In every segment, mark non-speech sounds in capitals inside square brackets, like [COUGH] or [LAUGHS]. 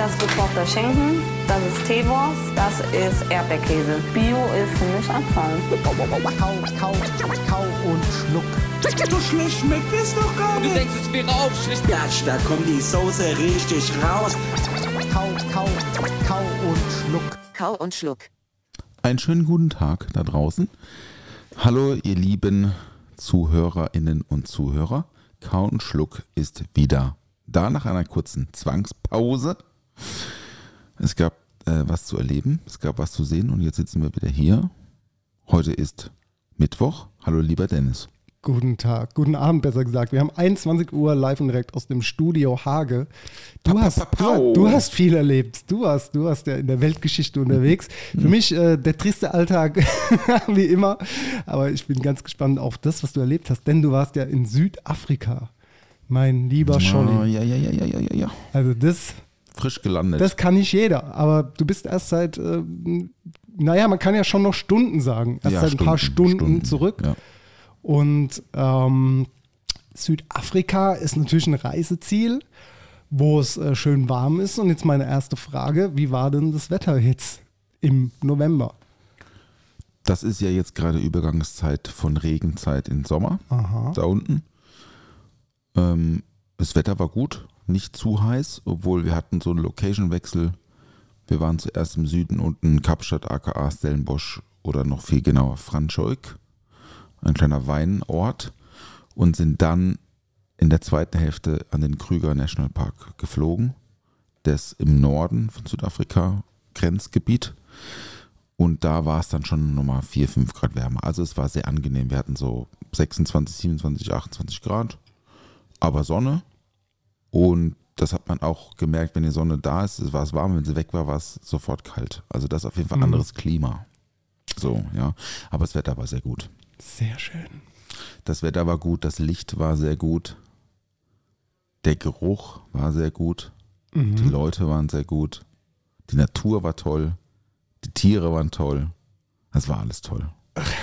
Das ist gekochter Schinken, das ist Teewurst, das ist Erdbeerkäse. Bio ist für mich Abfall. Kau, kau, kau und schluck. So schlecht schmeckt es doch gar Du nicht. denkst, es wäre auch schlecht. Gatsch, da kommt die Soße richtig raus. Kau, kau, kau und schluck. Kau und Schluck. Einen schönen guten Tag da draußen. Hallo, ihr lieben Zuhörerinnen und Zuhörer. Kau und Schluck ist wieder da nach einer kurzen Zwangspause. Es gab äh, was zu erleben, es gab was zu sehen und jetzt sitzen wir wieder hier. Heute ist Mittwoch. Hallo, lieber Dennis. Guten Tag, guten Abend besser gesagt. Wir haben 21 Uhr live und direkt aus dem Studio Hage. Du, Pa, pa, hast, pa, pau. du, du hast viel erlebt. Du hast, du hast ja in der Weltgeschichte unterwegs. Für mich äh, der triste Alltag, [LAUGHS] wie immer. Aber ich bin ganz gespannt auf das, was du erlebt hast, denn du warst ja in Südafrika, mein lieber Oh, Scholli. ja, ja, ja, ja, ja, ja. Also das, Frisch gelandet. das kann nicht jeder. Aber du bist erst seit, äh, naja, man kann ja schon noch Stunden sagen. Erst Ja, seit ein paar Stunden, Stunden, zurück. Ja. Und ähm, Südafrika ist natürlich ein Reiseziel, wo es äh, schön warm ist. Und jetzt meine erste Frage: Wie war denn das Wetter jetzt im November? Das ist ja jetzt gerade Übergangszeit von Regenzeit in Sommer. Aha. Da unten. Ähm, das Wetter war gut, nicht zu heiß, obwohl wir hatten so einen Location-Wechsel. Wir waren zuerst im Süden unten in Kapstadt, aka Stellenbosch oder noch viel genauer Franschhoek, ein kleiner Weinort, und sind dann in der zweiten Hälfte an den Krüger National Park geflogen. Das im Norden von Südafrika, Grenzgebiet. Und da war es dann schon nochmal 4, 5 Grad wärmer. Also es war sehr angenehm. Wir hatten so 26, 27, 28 Grad, aber Sonne. Und das hat man auch gemerkt, wenn die Sonne da ist, es war es warm, wenn sie weg war, war es sofort kalt. Also das ist auf jeden Fall Mhm. anderes Klima. So, ja. Aber das Wetter war sehr gut. Sehr schön. Das Wetter war gut, das Licht war sehr gut. Der Geruch war sehr gut. Die Leute waren sehr gut. Die Natur war toll. Die Tiere waren toll. Das war alles toll.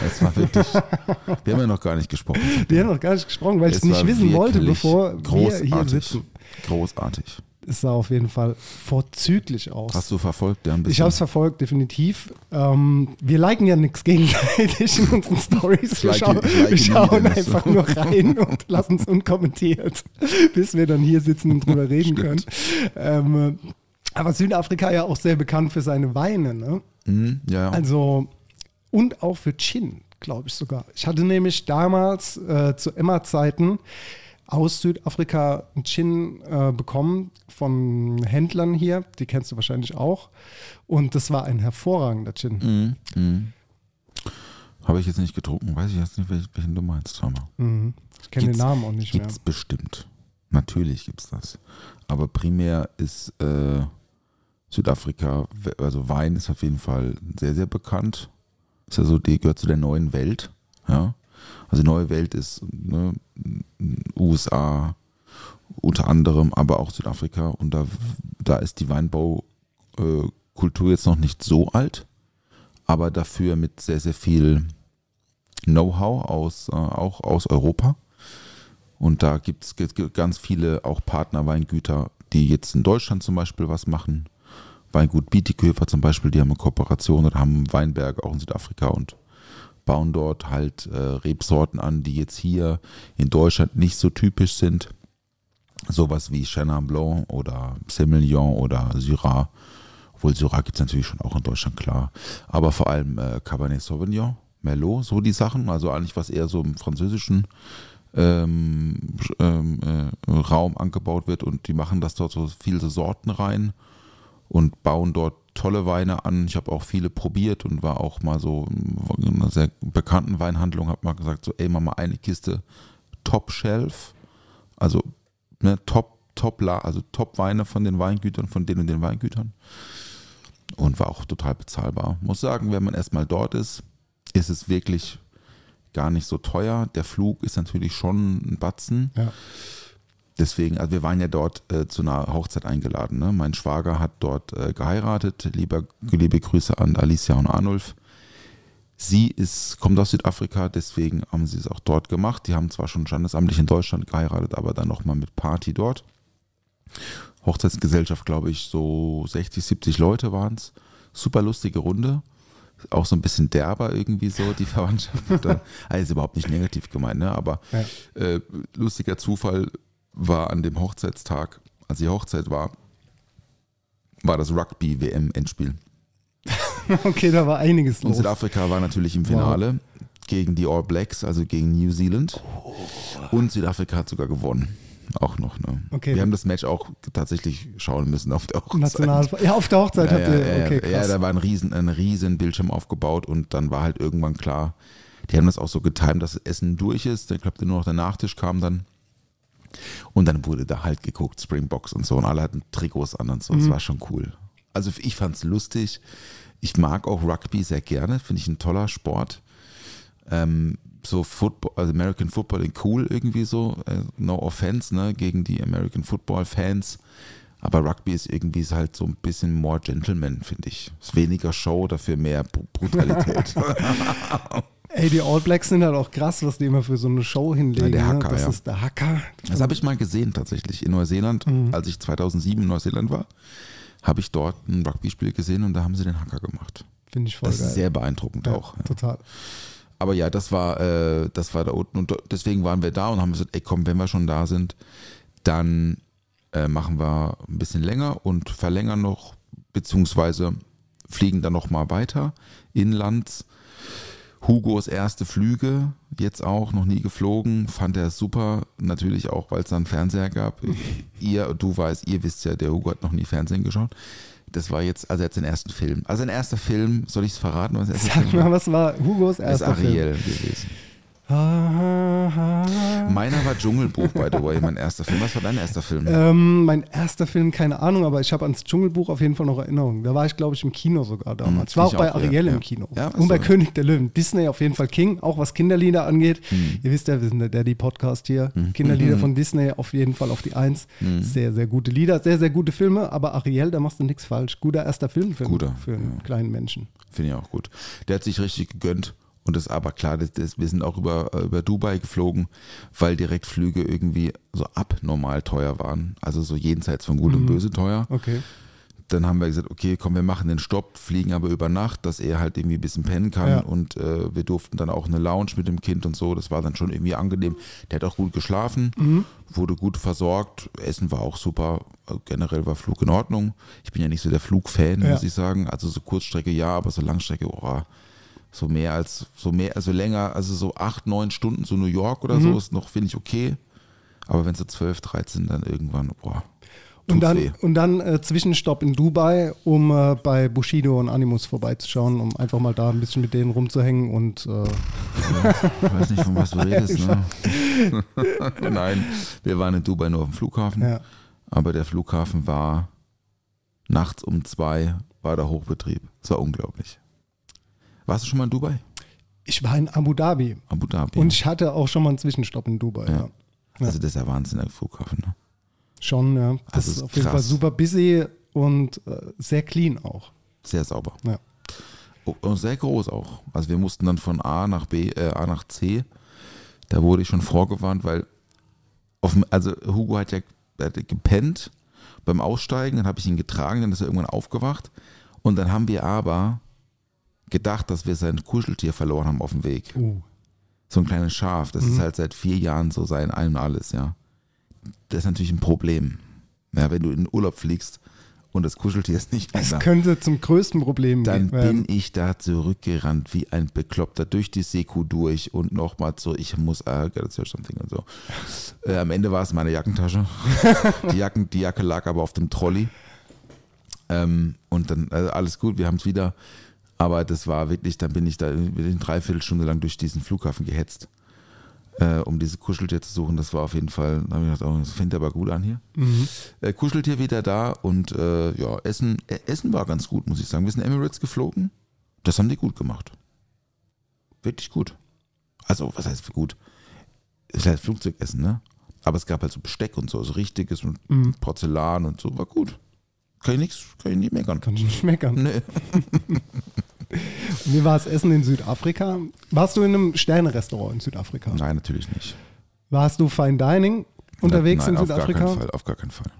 Es war wirklich. [LAUGHS] wir haben ja noch gar nicht gesprochen. Wir haben noch gar nicht gesprochen, weil ich es Es nicht wissen wollte, bevor wir hier sitzen. Großartig. Es sah auf jeden Fall vorzüglich aus. Hast du verfolgt? Ja, ein Ich bisschen. habe es verfolgt, definitiv. Ähm, wir liken ja nichts gegenseitig in unseren Stories. Wir, schauen, ich like wir schauen einfach nur rein und lassen es unkommentiert, [LAUGHS] bis wir dann hier sitzen und drüber reden können. Ähm, aber Südafrika ja auch sehr bekannt für seine Weine. Ne? Mhm, ja, ja. Also, und auch für Gin, glaube ich sogar. Ich hatte nämlich damals äh, zu Emma-Zeiten aus Südafrika einen Gin äh, bekommen von Händlern hier. Die kennst du wahrscheinlich auch. Und das war ein hervorragender Gin. Mhm, mhm. Habe ich jetzt nicht getrunken. Weiß ich jetzt nicht, welchen, du meinst, Hammer. Mhm. Ich kenne den Gibt's- Namen auch nicht mehr. Gibt's bestimmt. Natürlich gibt's das. Aber primär ist äh, Südafrika, also Wein ist auf jeden Fall sehr, sehr bekannt. Ist ja so, die gehört zu der neuen Welt. Ja. Also die neue Welt ist ne, USA unter anderem, aber auch Südafrika. Und da, da ist die Weinbaukultur jetzt noch nicht so alt, aber dafür mit sehr, sehr viel Know-how aus, äh, auch aus Europa. Und da gibt es ganz viele auch Partnerweingüter, die jetzt in Deutschland zum Beispiel was machen. Weingut Bietighofer zum Beispiel, die haben eine Kooperation oder haben Weinberge auch in Südafrika und bauen dort halt äh, Rebsorten an, die jetzt hier in Deutschland nicht so typisch sind. Sowas wie Chenin Blanc oder Semillon oder Syrah. Obwohl Syrah gibt es natürlich schon auch in Deutschland, klar. Aber vor allem äh, Cabernet Sauvignon, Merlot, so die Sachen. Also eigentlich was eher so im französischen ähm, ähm, äh, Raum angebaut wird und die machen das dort so viele Sorten rein und bauen dort tolle Weine an. Ich habe auch viele probiert und war auch mal so in einer sehr bekannten Weinhandlung, habe mal gesagt, so, ey, mach mal eine Kiste Top Shelf, also ne, Top, Top, also Top Weine von den Weingütern, von den und den Weingütern. Und war auch total bezahlbar. Muss sagen, wenn man erstmal dort ist, ist es wirklich gar nicht so teuer. Der Flug ist natürlich schon ein Batzen. Ja. Deswegen, also wir waren ja dort äh, zu einer Hochzeit eingeladen. Ne? Mein Schwager hat dort äh, geheiratet. Lieber, liebe Grüße an Alicia und Arnulf. Sie ist, kommt aus Südafrika, deswegen haben sie es auch dort gemacht. Die haben zwar schon standesamtlich in Deutschland geheiratet, aber dann nochmal mit Party dort. Hochzeitsgesellschaft, glaube ich, so 60, 70 Leute waren es. Super lustige Runde. Auch so ein bisschen derber irgendwie so, die [LAUGHS] Verwandtschaft. Da- also ist überhaupt nicht negativ gemeint, ne? aber Ja. äh, lustiger Zufall war an dem Hochzeitstag, als die Hochzeit war, war das Rugby-WM-Endspiel. [LAUGHS] Okay, da war einiges Und los. Südafrika war natürlich im Finale gegen die All Blacks, also gegen New Zealand. Und Südafrika hat sogar gewonnen. Auch noch. Ne? Okay. Wir haben das Match auch tatsächlich schauen müssen auf der Hochzeit. National ja, auf der Hochzeit Ja, habt ja, ihr, ja, okay, ja, krass. da war ein riesen, ein riesen Bildschirm aufgebaut und dann war halt irgendwann klar, die haben das auch so getimt, dass das Essen durch ist. Ich glaube, nur noch der Nachtisch kam dann. Und dann wurde da halt geguckt, Springboks und so. Und alle hatten Trikots an und so. Mhm. Das war schon cool. Also ich fand es lustig. Ich mag auch Rugby sehr gerne. Finde ich ein toller Sport. Ähm, so Football, also American Football cool irgendwie so. Äh, no offense, ne, gegen die American Football Fans. Aber Rugby ist irgendwie ist halt so ein bisschen more Gentleman, finde ich. Ist weniger Show, dafür mehr Br- Brutalität. [LAUGHS] [LAUGHS] Ey, die All Blacks sind halt auch krass, was die immer für so eine Show hinlegen. Ja, der Hacker, ne? Das ja. ist der Hacker. Das habe ich mal gesehen tatsächlich in Neuseeland, als ich 2007 in Neuseeland war, habe ich dort ein Rugby-Spiel gesehen und da haben sie den Hacker gemacht. Finde ich voll Das geil. ist sehr beeindruckend ja, auch. Total. Aber ja, das war, äh, das war da unten und deswegen waren wir da und haben gesagt, ey komm, wenn wir schon da sind, dann äh, machen wir ein bisschen länger und verlängern noch, beziehungsweise fliegen dann noch mal weiter inlands. Hugos erste Flüge, jetzt auch, noch nie geflogen, fand er super. Natürlich auch, weil es da einen Fernseher gab. [LAUGHS] ihr, du weißt, ihr wisst ja, der Hugo hat noch nie Fernsehen geschaut. Das war jetzt, also jetzt den ersten Film. Also ein erster Film, soll ich es verraten? Sag Film mal, was war Hugos ist erster Ariel gewesen. Meiner war Dschungelbuch, by the way, mein erster Film. Was war dein erster Film? Ähm, mein erster Film, keine Ahnung, aber ich habe ans Dschungelbuch auf jeden Fall noch Erinnerungen. Da war ich, glaube ich, im Kino sogar damals. Ich war auch bei auch, ja, Ariel ja. im Kino. Ja, Und bei. König der Löwen. Disney auf jeden Fall King, auch was Kinderlieder angeht. Hm. Ihr wisst ja, wir sind der Daddy-Podcast hier. Kinderlieder von Disney auf jeden Fall auf die Eins. Hm. Sehr, sehr gute Lieder, sehr, sehr gute Filme. Aber Ariel, da machst du nichts falsch. Guter erster Film für, Guter, für einen kleinen Menschen. Finde ich auch gut. Der hat sich richtig gegönnt. Und das ist aber klar, das, das, wir sind auch über, über Dubai geflogen, weil Direktflüge irgendwie so abnormal teuer waren. Also so jenseits von Gut und Böse teuer. Okay. Dann haben wir gesagt, okay, komm, wir machen den Stopp, fliegen aber über Nacht, dass er halt irgendwie ein bisschen pennen kann. Ja. Und äh, wir durften dann auch eine Lounge mit dem Kind und so. Das war dann schon irgendwie angenehm. Der hat auch gut geschlafen, wurde gut versorgt. Essen war auch super. Generell war Flug in Ordnung. Ich bin ja nicht so der Flugfan, Ja. muss ich sagen. Also so Kurzstrecke ja, aber so Langstrecke, oh, so mehr als, so mehr, also länger, also so acht, neun Stunden, so New York oder so ist noch, finde ich, okay. Aber wenn so 12, 13, dann irgendwann, boah. Und dann, weh. und dann äh, Zwischenstopp in Dubai, um äh, bei Bushido und Animus vorbeizuschauen, um einfach mal da ein bisschen mit denen rumzuhängen und äh, Ich weiß nicht, von was du [LAUGHS] redest. Ne? [LAUGHS] Nein, wir waren in Dubai nur auf dem Flughafen. ja. Aber der Flughafen war nachts um zwei, war der Hochbetrieb. Es war unglaublich. Warst du schon mal in Dubai? Ich war in Abu Dhabi Abu Dhabi. und ich hatte auch schon mal einen Zwischenstopp in Dubai. Ja. Ja. also das ist ja Wahnsinn, der Flughafen. Ne? Schon, ja. Das Also ist auf jeden Fall super busy und äh, sehr clean auch. Sehr sauber. Ja. Oh, Und sehr groß auch. Also wir mussten dann von A nach B, äh, A nach C. Da wurde ich schon vorgewarnt, weil auf, also Hugo hat ja hat gepennt beim Aussteigen, dann habe ich ihn getragen, dann ist er irgendwann aufgewacht und dann haben wir aber gedacht, dass wir sein Kuscheltier verloren haben auf dem Weg. Uh. So ein kleines Schaf, das ist halt seit vier Jahren so sein Ein und Alles, ja. Das ist natürlich ein Problem. Ja, wenn du in den Urlaub fliegst und das Kuscheltier ist nicht mehr Es könnte zum größten Problem Dann werden. bin ich da zurückgerannt wie ein Bekloppter durch die Seku durch und nochmal so, ich muss, I gotta something und so. Äh, am Ende war es meine Jackentasche. [LAUGHS] die, Jacken, die Jacke lag aber auf dem Trolley. Ähm, und dann, also alles gut, wir haben es wieder. Aber das war wirklich, dann bin ich da eine Dreiviertelstunde lang durch diesen Flughafen gehetzt, äh, um diese Kuscheltier zu suchen. Das war auf jeden Fall, da habe ich gedacht, oh, das findet aber gut an hier. Äh, Kuscheltier wieder da und äh, ja, Essen, äh, Essen war ganz gut, muss ich sagen. Wir sind Emirates geflogen. Das haben die gut gemacht. Wirklich gut. Also, was heißt für gut? Es ist halt Flugzeugessen, ne? Aber es gab halt so Besteck und so, so richtiges mit Porzellan und so, war gut. Kann ich nichts, kann ich nicht meckern. Kann ich nicht meckern. Nee. [LAUGHS] Wie war das Essen in Südafrika? Warst du in einem Sterne-Restaurant in Südafrika? Nein, natürlich nicht. Warst du Fine Dining unterwegs Nein, in auf Südafrika? Gar keinen Fall, auf gar keinen Fall.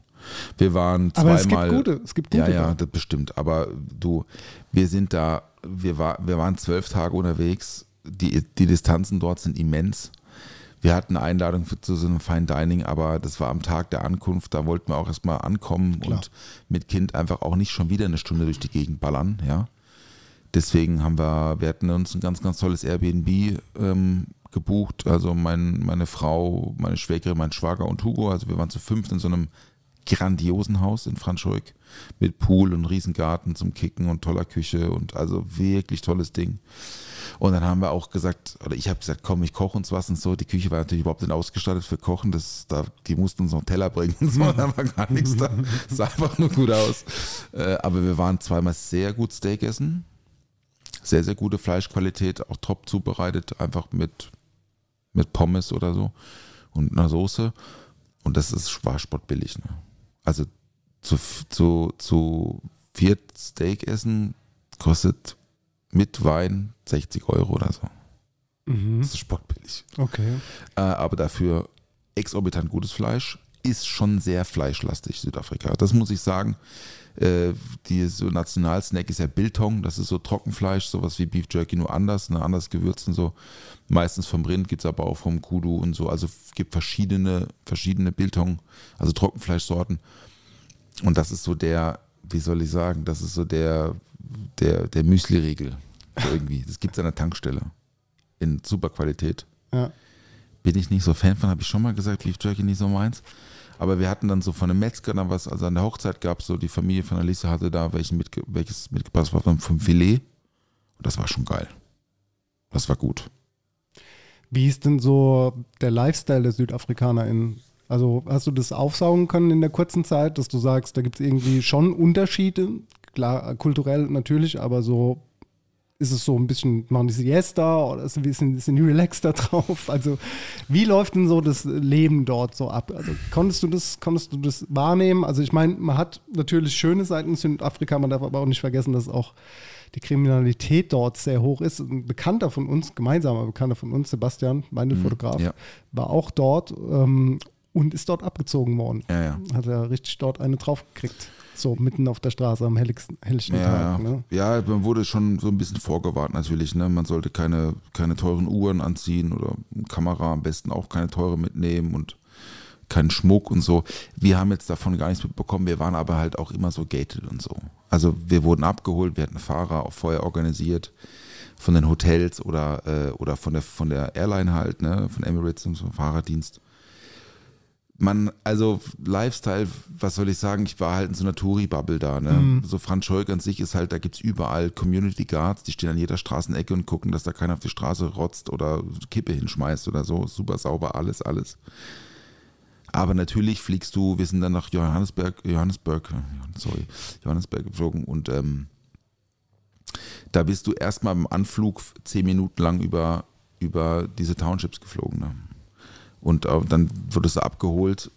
Wir waren Aber zweimal. es gibt gute, es gibt gute Ja, ja, da. das bestimmt. Aber du, wir sind da, wir, war, wir waren zwölf Tage unterwegs. Die, die Distanzen dort sind immens. Wir hatten eine Einladung für, zu so einem Fine Dining, aber das war am Tag der Ankunft. Da wollten wir auch erstmal ankommen Klar. und mit Kind einfach auch nicht schon wieder eine Stunde durch die Gegend ballern, ja. Deswegen haben wir, wir hatten uns ein ganz, ganz tolles Airbnb ähm, gebucht. Also mein, meine Frau, meine Schwägerin, mein Schwager und Hugo. Also wir waren zu fünft in so einem grandiosen Haus in Franschhoek mit Pool und Riesengarten zum Kicken und toller Küche und also wirklich tolles Ding. Und dann haben wir auch gesagt, oder ich habe gesagt, komm, ich koche uns was und so. Die Küche war natürlich überhaupt nicht ausgestattet für Kochen. Das, da, die mussten uns noch einen Teller bringen und so. Da war gar nichts da. [LAUGHS] Sah einfach nur gut aus. Äh, aber wir waren zweimal sehr gut Steak essen. Sehr, sehr gute Fleischqualität, auch top zubereitet, einfach mit, mit Pommes oder so und einer Soße. Und das ist war spottbillig. Ne? Also zu, zu, zu viert Steak essen kostet mit Wein 60 Euro oder so. Das ist spottbillig. Okay. Äh, aber dafür exorbitant gutes Fleisch. Ist schon sehr fleischlastig, Südafrika. Das muss ich sagen. Äh, die so Nationalsnack ist ja Biltong, das ist so Trockenfleisch, sowas wie Beef Jerky, nur anders, ne, anders gewürzt und so. Meistens vom Rind gibt es aber auch vom Kudu und so. Also es gibt verschiedene, verschiedene Biltong, also Trockenfleischsorten. Und das ist so der, wie soll ich sagen, das ist so der, der, der Müsli-Riegel. So irgendwie. Das gibt es an der Tankstelle. In super Qualität Ja. bin ich nicht so Fan von, habe ich schon mal gesagt, Beef Jerky nicht so meins. Aber wir hatten dann so von einem Metzger dann was, also an der Hochzeit gab es so, die Familie von Alice hatte da welchen mitge welches mitgebracht, das war vom, Filet. Und das war schon geil. Das war gut. Wie ist denn so der Lifestyle der SüdafrikanerInnen? Also hast du das aufsaugen können in der kurzen Zeit, dass du sagst, da gibt es irgendwie schon Unterschiede? Klar, kulturell natürlich, aber so ist es so ein bisschen, machen die Siesta oder ist ein bisschen, sind die relaxter drauf? Also wie läuft denn so das Leben dort so ab? Also konntest du das, konntest du das wahrnehmen? Also ich meine, man hat natürlich schöne Seiten in Südafrika, man darf aber auch nicht vergessen, dass auch die Kriminalität dort sehr hoch ist. Ein Bekannter von uns, gemeinsamer Bekannter von uns, Sebastian, mein Fotograf, ja. war auch dort ähm, und ist dort abgezogen worden. Ja, ja. Hat er richtig dort eine draufgekriegt. So mitten auf der Straße am helligsten, helllichten Ja, Tag. ja. Ne? ja, man wurde schon so ein bisschen vorgewarnt natürlich. Ne? Man sollte keine, keine teuren Uhren anziehen oder eine Kamera am besten auch keine teure mitnehmen und keinen Schmuck und so. Wir haben jetzt davon gar nichts mitbekommen. Wir waren aber halt auch immer so gated und so. Also wir wurden abgeholt, wir hatten Fahrer auch vorher organisiert von den Hotels oder, äh, oder von der von der Airline halt, ne, von Emirates und so Fahrerdienst. Man, also Lifestyle, was soll ich sagen, ich war halt in so einer Touri-Bubble da. Ne? So Franz Scheuk an sich ist halt, da gibt's überall Community Guards, die stehen an jeder Straßenecke und gucken, dass da keiner auf die Straße rotzt oder Kippe hinschmeißt oder so. Super sauber, alles, alles. Aber natürlich fliegst du, wir sind dann nach Johannesburg, Johannesburg, sorry, Johannesburg geflogen und ähm, da bist du erstmal im Anflug zehn Minuten lang über, über diese Townships geflogen. Ne? Und äh, dann wurdest du abgeholt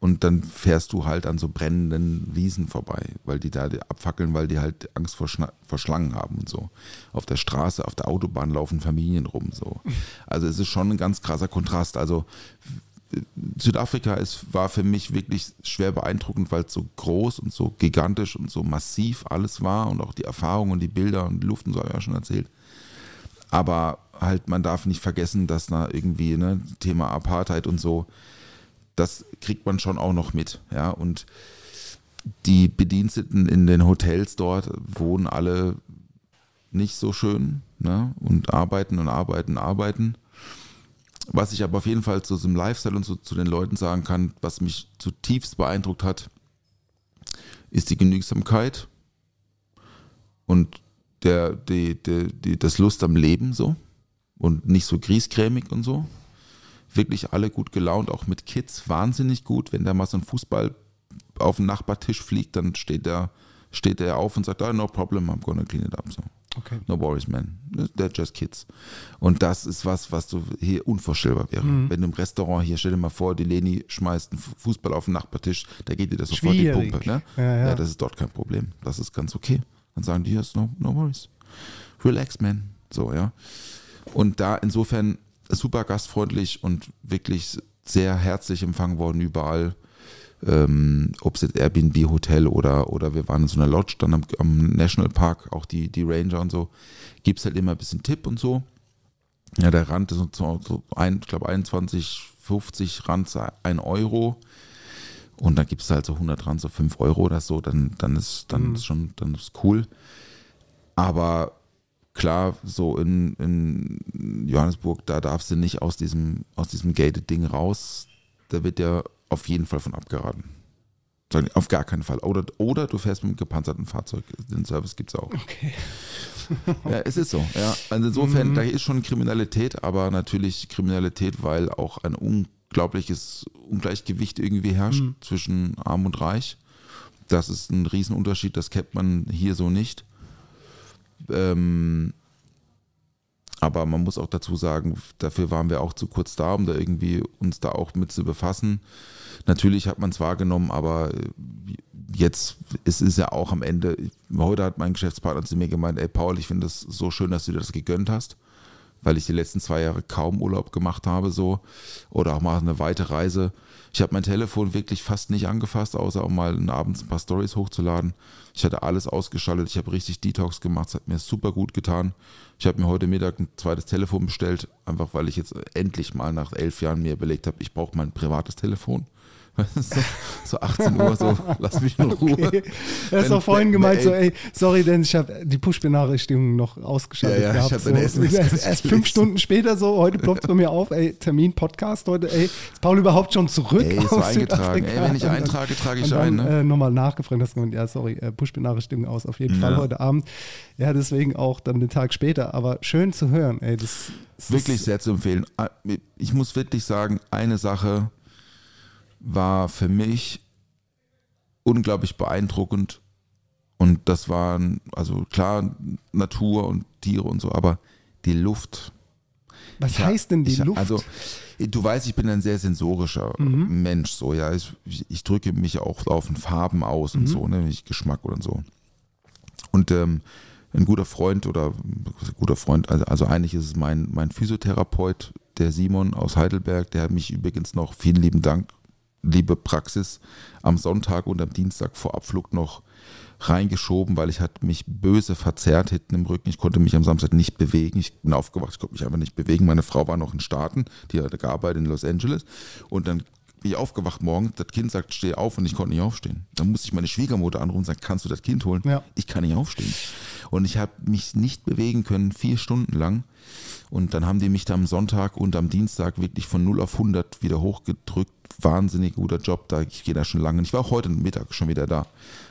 und dann fährst du halt an so brennenden Wiesen vorbei, weil die da abfackeln, weil die halt Angst vor, Schna vor Schlangen haben und so. Auf der Straße, auf der Autobahn laufen Familien rum. So. Also es ist schon ein ganz krasser Kontrast. Also Südafrika ist, war für mich wirklich schwer beeindruckend, weil es so groß und so gigantisch und so massiv alles war und auch die Erfahrung und die Bilder und die Luft und so habe ich ja schon erzählt. Aber halt, man darf nicht vergessen, dass da irgendwie, ne, Thema Apartheid und so, das kriegt man schon auch noch mit, ja. Und die Bediensteten in den Hotels dort wohnen alle nicht so schön, ne, und arbeiten und arbeiten, arbeiten. Was ich aber auf jeden Fall zu einem Lifestyle und so zu den Leuten sagen kann, was mich zutiefst beeindruckt hat, ist die Genügsamkeit und der, die, die, die, das Lust am Leben so und nicht so griesgrämig und so. Wirklich alle gut gelaunt, auch mit Kids wahnsinnig gut. Wenn da mal so ein Fußball auf den Nachbartisch fliegt, dann steht er, steht er auf und sagt, ah, no problem, I'm gonna clean it up. So. Okay. No worries, man. They're just kids. Und das ist was, was du hier unvorstellbar wäre. Wenn du im Restaurant hier, stell dir mal vor, die Leni schmeißt einen Fußball auf den Nachbartisch, da geht dir das sofort die. Pumpe. Ne? Ja, ja. das ist dort kein Problem. Das ist ganz okay. Dann sagen die, yes, no, no worries. Relax, man. So, ja. Und da insofern super gastfreundlich und wirklich sehr herzlich empfangen worden überall. Ähm, ob es jetzt Airbnb Hotel oder, oder wir waren in so einer Lodge dann am, am Nationalpark, auch die, die Ranger und so, gibt es halt immer ein bisschen Tipp und so. Ja, der Rand ist so, so ein, ich glaube 21, 50 Rand 1 Euro. Und dann gibt es halt so 100 Rand, so 5 Euro oder so, dann, dann ist dann ist schon, dann ist cool. Aber klar, so in, in Johannesburg, da darfst du nicht aus diesem, aus diesem Gated-Ding raus. Da wird ja auf jeden Fall von abgeraten. Auf gar keinen Fall. Oder, oder du fährst mit einem gepanzerten Fahrzeug. Den Service gibt es auch. Okay. [LAUGHS] Ja, es ist so. Ja. Also insofern, da ist schon Kriminalität, aber natürlich Kriminalität, weil auch ein unglaubliches Ungleichgewicht irgendwie herrscht zwischen Arm und Reich. Das ist ein Riesenunterschied, das kennt man hier so nicht. Ähm, aber man muss auch dazu sagen, dafür waren wir auch zu kurz da, um da irgendwie uns da auch mit zu befassen. Natürlich hat man es wahrgenommen, aber äh, jetzt ist es ja auch am Ende. Heute hat mein Geschäftspartner zu mir gemeint: Ey, Paul, ich finde das so schön, dass du dir das gegönnt hast, weil ich die letzten zwei Jahre kaum Urlaub gemacht habe, so oder auch mal eine weite Reise. Ich habe mein Telefon wirklich fast nicht angefasst, außer um mal abends ein paar Stories hochzuladen. Ich hatte alles ausgeschaltet, ich habe richtig Detox gemacht, es hat mir super gut getan. Ich habe mir heute Mittag ein zweites Telefon bestellt, einfach weil ich jetzt endlich mal nach elf Jahren mir überlegt habe, ich brauche mein privates Telefon. So, so 18 Uhr, so lass mich in Ruhe. Okay. Er ist Wenn- auch vorhin gemeint, so, ey, sorry, denn ich habe die Push-Benachrichtigung noch ausgeschaltet Ja, ja, gehabt. hab so. erst, [LAUGHS] erst fünf Stunden später so, heute ploppt es bei mir auf, ey, Termin, Podcast heute, ey, ist Paul überhaupt schon zurück Ey, ist aus eingetragen. Ey, wenn ich eintrage, trage ich ein, ne? Äh, nochmal nachgefragt, hast du gemeint, ja, sorry, äh, Push-Benachrichtigung aus, auf jeden Fall Ja. heute Abend. Ja, deswegen auch dann den Tag später, aber schön zu hören, ey, das, das Wirklich ist, sehr zu empfehlen. Ich muss wirklich sagen, eine Sache war für mich unglaublich beeindruckend. Und das waren, also klar, Natur und Tiere und so, aber die Luft. was Ich- heißt denn die ich, Luft? Also, du weißt, ich bin ein sehr sensorischer Mhm. Mensch, so, ja. Ich, ich drücke mich auch auf den Farben aus Mhm. und so, ne, nicht Geschmack oder so. Und ähm, ein guter Freund oder ein guter Freund, also, also eigentlich ist es mein, mein Physiotherapeut, der Simon aus Heidelberg, der hat mich übrigens noch, vielen lieben Dank, liebe Praxis, am Sonntag und am Dienstag vor Abflug noch reingeschoben, weil ich hatte mich böse verzerrt hinten im Rücken. Ich konnte mich am Samstag nicht bewegen. Ich bin aufgewacht, ich konnte mich einfach nicht bewegen. Meine Frau war noch in Staaten, die hatte gearbeitet in Los Angeles. Und dann bin ich aufgewacht morgens, das Kind sagt, steh auf und ich konnte nicht aufstehen. Dann musste ich meine Schwiegermutter anrufen und sagen, kannst du das Kind holen? Ja. Ich kann nicht aufstehen. Und ich habe mich nicht bewegen können, vier Stunden lang. Und dann haben die mich da am Sonntag und am Dienstag wirklich von 0 auf 100 wieder hochgedrückt. Wahnsinnig guter Job da. Ich gehe da schon lange. Ich war auch heute Mittag schon wieder da.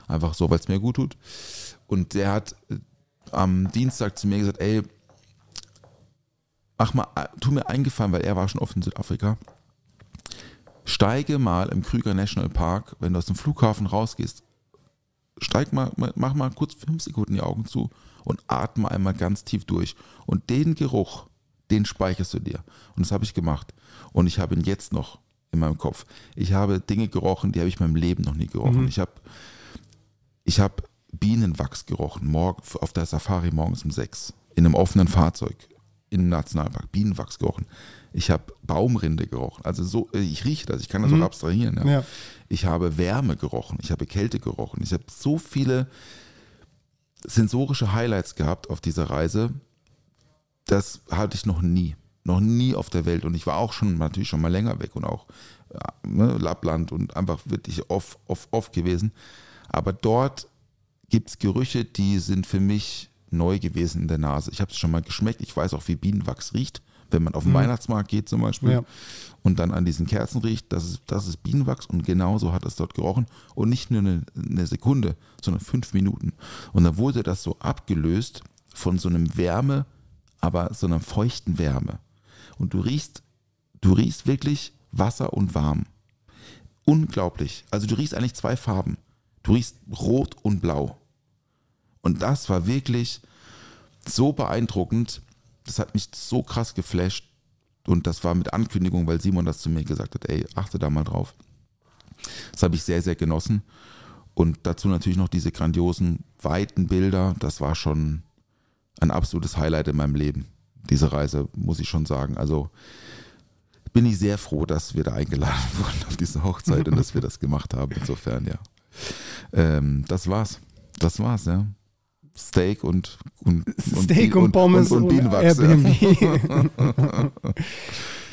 Einfach so, weil es mir gut tut. Und der hat äh, am Dienstag zu mir gesagt, ey, mach mal, äh, tu mir eingefallen, weil er war schon oft in Südafrika. Steige mal im Krüger National Park, wenn du aus dem Flughafen rausgehst, steig mal, mach mal kurz fünf Sekunden die Augen zu und atme einmal ganz tief durch. Und den Geruch, den speicherst du dir. Und das habe ich gemacht. Und ich habe ihn jetzt noch in meinem Kopf. Ich habe Dinge gerochen, die habe ich in meinem Leben noch nie gerochen. Ich habe ich habe Bienenwachs gerochen, morgen, auf der Safari morgens um sechs, in einem offenen Fahrzeug, im Nationalpark, Bienenwachs gerochen. Ich habe Baumrinde gerochen. Also so, äh, ich rieche das, ich kann das auch abstrahieren. Ja. Ja. Ich habe Wärme gerochen, ich habe Kälte gerochen. Ich habe so viele sensorische Highlights gehabt auf dieser Reise. Das hatte ich noch nie. Noch nie auf der Welt. Und ich war auch schon natürlich schon mal länger weg und auch ja, ne, Lappland und einfach wirklich off, off, off gewesen. Aber dort gibt es Gerüche, die sind für mich neu gewesen in der Nase. Ich habe es schon mal geschmeckt. Ich weiß auch, wie Bienenwachs riecht. Wenn man auf den Weihnachtsmarkt geht zum Beispiel Ja. und dann an diesen Kerzen riecht, das ist, das ist Bienenwachs und genauso hat es dort gerochen. Und nicht nur eine, eine Sekunde, sondern fünf Minuten. Und dann wurde das so abgelöst von so einem Wärme, aber so einer feuchten Wärme. Und du riechst, du riechst wirklich Wasser und warm. Unglaublich. Also du riechst eigentlich zwei Farben. Du riechst rot und blau. Und das war wirklich so beeindruckend. Das hat mich so krass geflasht. Und das war mit Ankündigung, weil Simon das zu mir gesagt hat, ey, achte da mal drauf. Das habe ich sehr, sehr genossen. Und dazu natürlich noch diese grandiosen, weiten Bilder. Das war schon ein absolutes Highlight in meinem Leben. Diese Reise, muss ich schon sagen. Also bin ich sehr froh, dass wir da eingeladen [LAUGHS] wurden auf diese Hochzeit und dass wir das gemacht haben. Insofern, ja. Ähm, das war's. Das war's, ja. Steak und, und, Steak und, Pommes und, und Bienenwachs. Ja. [LAUGHS]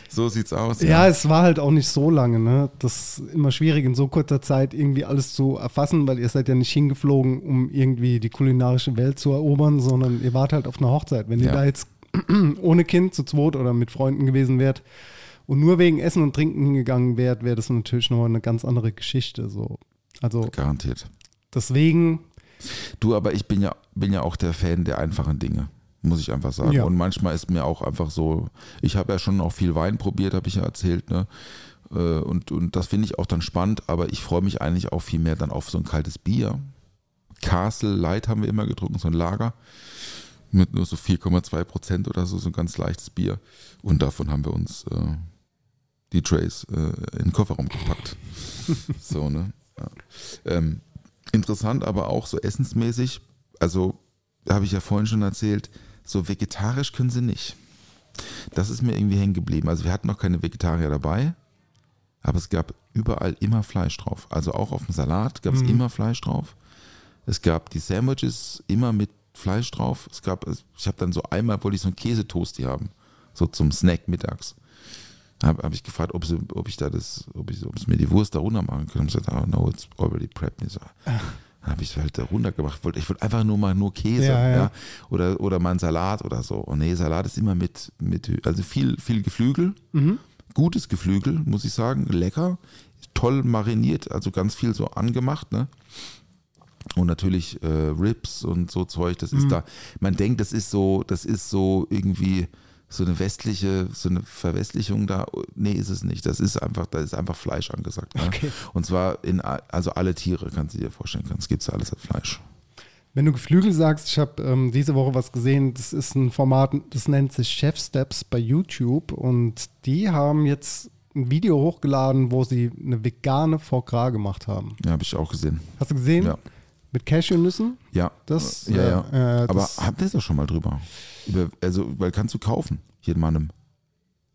So sieht's aus. Ja, es war halt auch nicht so lange, ne? Das ist immer schwierig, in so kurzer Zeit irgendwie alles zu erfassen, weil ihr seid ja nicht hingeflogen, um irgendwie die kulinarische Welt zu erobern, sondern ihr wart halt auf einer Hochzeit. Wenn ihr Ja. da jetzt [CLEARS THROAT] ohne Kind zu zweit oder mit Freunden gewesen wärt und nur wegen Essen und Trinken hingegangen wärt, wäre das natürlich noch eine ganz andere Geschichte. So. Also Garantiert. deswegen, Du, aber ich bin ja, bin ja auch der Fan der einfachen Dinge, muss ich einfach sagen. Ja. Und manchmal ist mir auch einfach so, ich habe ja schon auch viel Wein probiert, habe ich ja erzählt, ne? Äh, Und, und das finde ich auch dann spannend, aber ich freue mich eigentlich auch viel mehr dann auf so ein kaltes Bier. Castle Light haben wir immer getrunken, so ein Lager mit nur so 4,2 Prozent oder so, so ein ganz leichtes Bier. Und davon haben wir uns äh, die Trays äh, in den Kofferraum gepackt. [LAUGHS] so, ne? Ja. Ähm, interessant, aber auch so essensmäßig. Also, habe ich ja vorhin schon erzählt, so vegetarisch können sie nicht. Das ist mir irgendwie hängen geblieben. Also, wir hatten noch keine Vegetarier dabei, aber es gab überall immer Fleisch drauf. Also, auch auf dem Salat gab es immer Fleisch drauf. Es gab die Sandwiches immer mit Fleisch drauf. Es gab, ich habe dann so einmal, wollte ich so einen Käsetoasty haben, so zum Snack mittags. Habe hab ich gefragt, ob, sie, ob ich da das, ob ich, ob sie mir die Wurst da runter machen können. Und gesagt, oh no, it's already prepped. Ich So, dann habe ich halt da runter gemacht. Ich wollte einfach nur mal nur Käse, Ja, ja, ja. Oder, oder mal einen Salat oder so. Und nee, Salat ist immer mit, mit also viel, viel Geflügel. Gutes Geflügel, muss ich sagen. Lecker. Toll mariniert, also ganz viel so angemacht, ne? Und natürlich äh, Ribs und so Zeug, das ist da. Man denkt, das ist so, das ist so irgendwie so eine westliche, so eine Verwestlichung da. Nee, ist es nicht. Das ist einfach, da ist einfach Fleisch angesagt. Ne? Okay. Und zwar in, also alle Tiere, kannst du dir vorstellen, kannst, gibt es alles als Fleisch. Wenn du Geflügel sagst, ich habe ähm, diese Woche was gesehen, das ist ein Format, das nennt sich Chef Steps bei YouTube und die haben jetzt ein Video hochgeladen, wo sie eine vegane Foie Gras gemacht haben. Ja, habe ich auch gesehen. Hast du gesehen? Ja. Mit Cashewnüssen? Ja, Das, ja, äh, ja. äh, Aber das- habt ihr das schon mal drüber? Über, also, weil kannst du kaufen, hier in Mannem.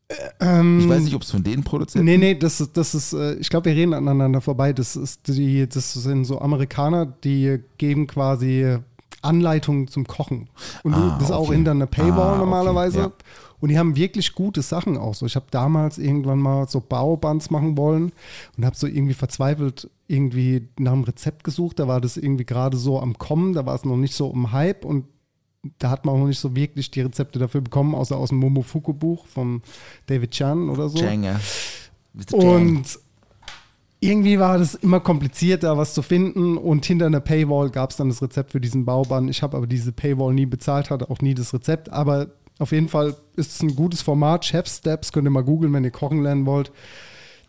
ich weiß nicht, ob es von denen produziert Ähm, Nee, nee, das ist, das ist äh, ich glaube, wir reden aneinander vorbei. Das ist die, das sind so Amerikaner, die geben quasi Anleitungen zum Kochen. Und du, Ah, das ist auch okay. hinter einer Paywall Ah, okay, normalerweise. ja. Und die haben wirklich gute Sachen auch so. Ich habe damals irgendwann mal so Baubands machen wollen und habe so irgendwie verzweifelt irgendwie nach einem Rezept gesucht. Da war das irgendwie gerade so am Kommen, da war es noch nicht so im Hype und da hat man auch noch nicht so wirklich die Rezepte dafür bekommen, außer aus dem Momofuku-Buch von David Chan oder so. Jang. Und irgendwie war das immer kompliziert, da was zu finden. Und hinter einer Paywall gab es dann das Rezept für diesen Baubann. Ich habe aber diese Paywall nie bezahlt, hatte auch nie das Rezept. Aber auf jeden Fall ist es ein gutes Format. Chef Steps könnt ihr mal googeln, wenn ihr kochen lernen wollt.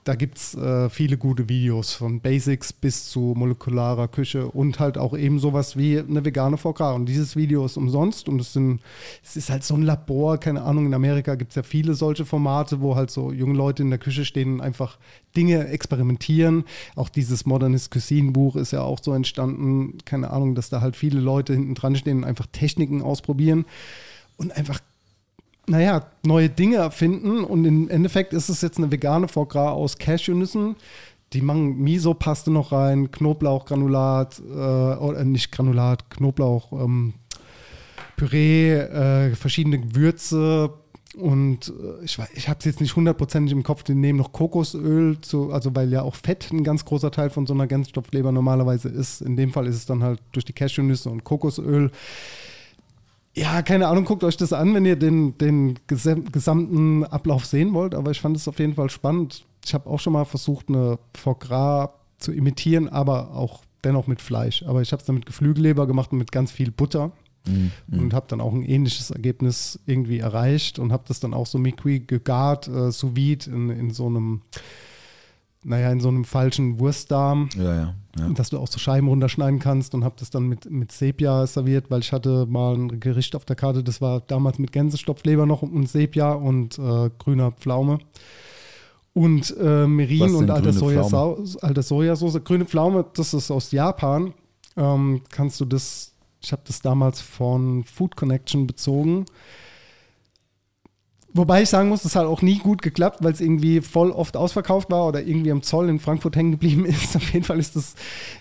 Da gibt es äh, viele gute Videos von Basics bis zu molekularer Küche und halt auch eben sowas wie eine vegane Gras. Und dieses Video ist umsonst und es, sind, es ist halt so ein Labor, keine Ahnung, in Amerika gibt es ja viele solche Formate, wo halt so junge Leute in der Küche stehen und einfach Dinge experimentieren. Auch dieses Modernist Cuisine Buch ist ja auch so entstanden, keine Ahnung, dass da halt viele Leute hinten dran stehen und einfach Techniken ausprobieren und einfach naja, neue Dinge erfinden und im Endeffekt ist es jetzt eine vegane Foie Gras aus Cashewnüssen. Die machen Miso-Paste noch rein, Knoblauchgranulat, äh, oder nicht Granulat, Knoblauch, ähm, Püree, äh, verschiedene Gewürze und äh, ich, ich habe es jetzt nicht hundertprozentig im Kopf, die nehmen noch Kokosöl, zu, also weil ja auch Fett ein ganz großer Teil von so einer Ganzstoffleber normalerweise ist. In dem Fall ist es dann halt durch die Cashewnüsse und Kokosöl Ja, keine Ahnung, guckt euch das an, wenn ihr den, den gesam- gesamten Ablauf sehen wollt, aber ich fand es auf jeden Fall spannend. Ich habe auch schon mal versucht, eine Foie Gras zu imitieren, aber auch dennoch mit Fleisch. Aber ich habe es dann mit Geflügelleber gemacht und mit ganz viel Butter und habe dann auch ein ähnliches Ergebnis irgendwie erreicht und habe das dann auch so miqui gegart, äh, sous vide in, in so einem, naja, in so einem falschen Wurstdarm Ja, ja. Ja. dass du auch so Scheiben runterschneiden kannst und habe das dann mit, mit Sepia serviert, weil ich hatte mal ein Gericht auf der Karte, das war damals mit Gänsestopfleber noch und Sepia und äh, grüner Pflaume. Und äh, Merin und alte, alte Sojasauce. Grüne Pflaume, das ist aus Japan. Ähm, kannst du das, ich habe das damals von Food Connection bezogen. Wobei ich sagen muss, das hat auch nie gut geklappt, weil es irgendwie voll oft ausverkauft war oder irgendwie am Zoll in Frankfurt hängen geblieben [LAUGHS] ist. Auf jeden Fall ist das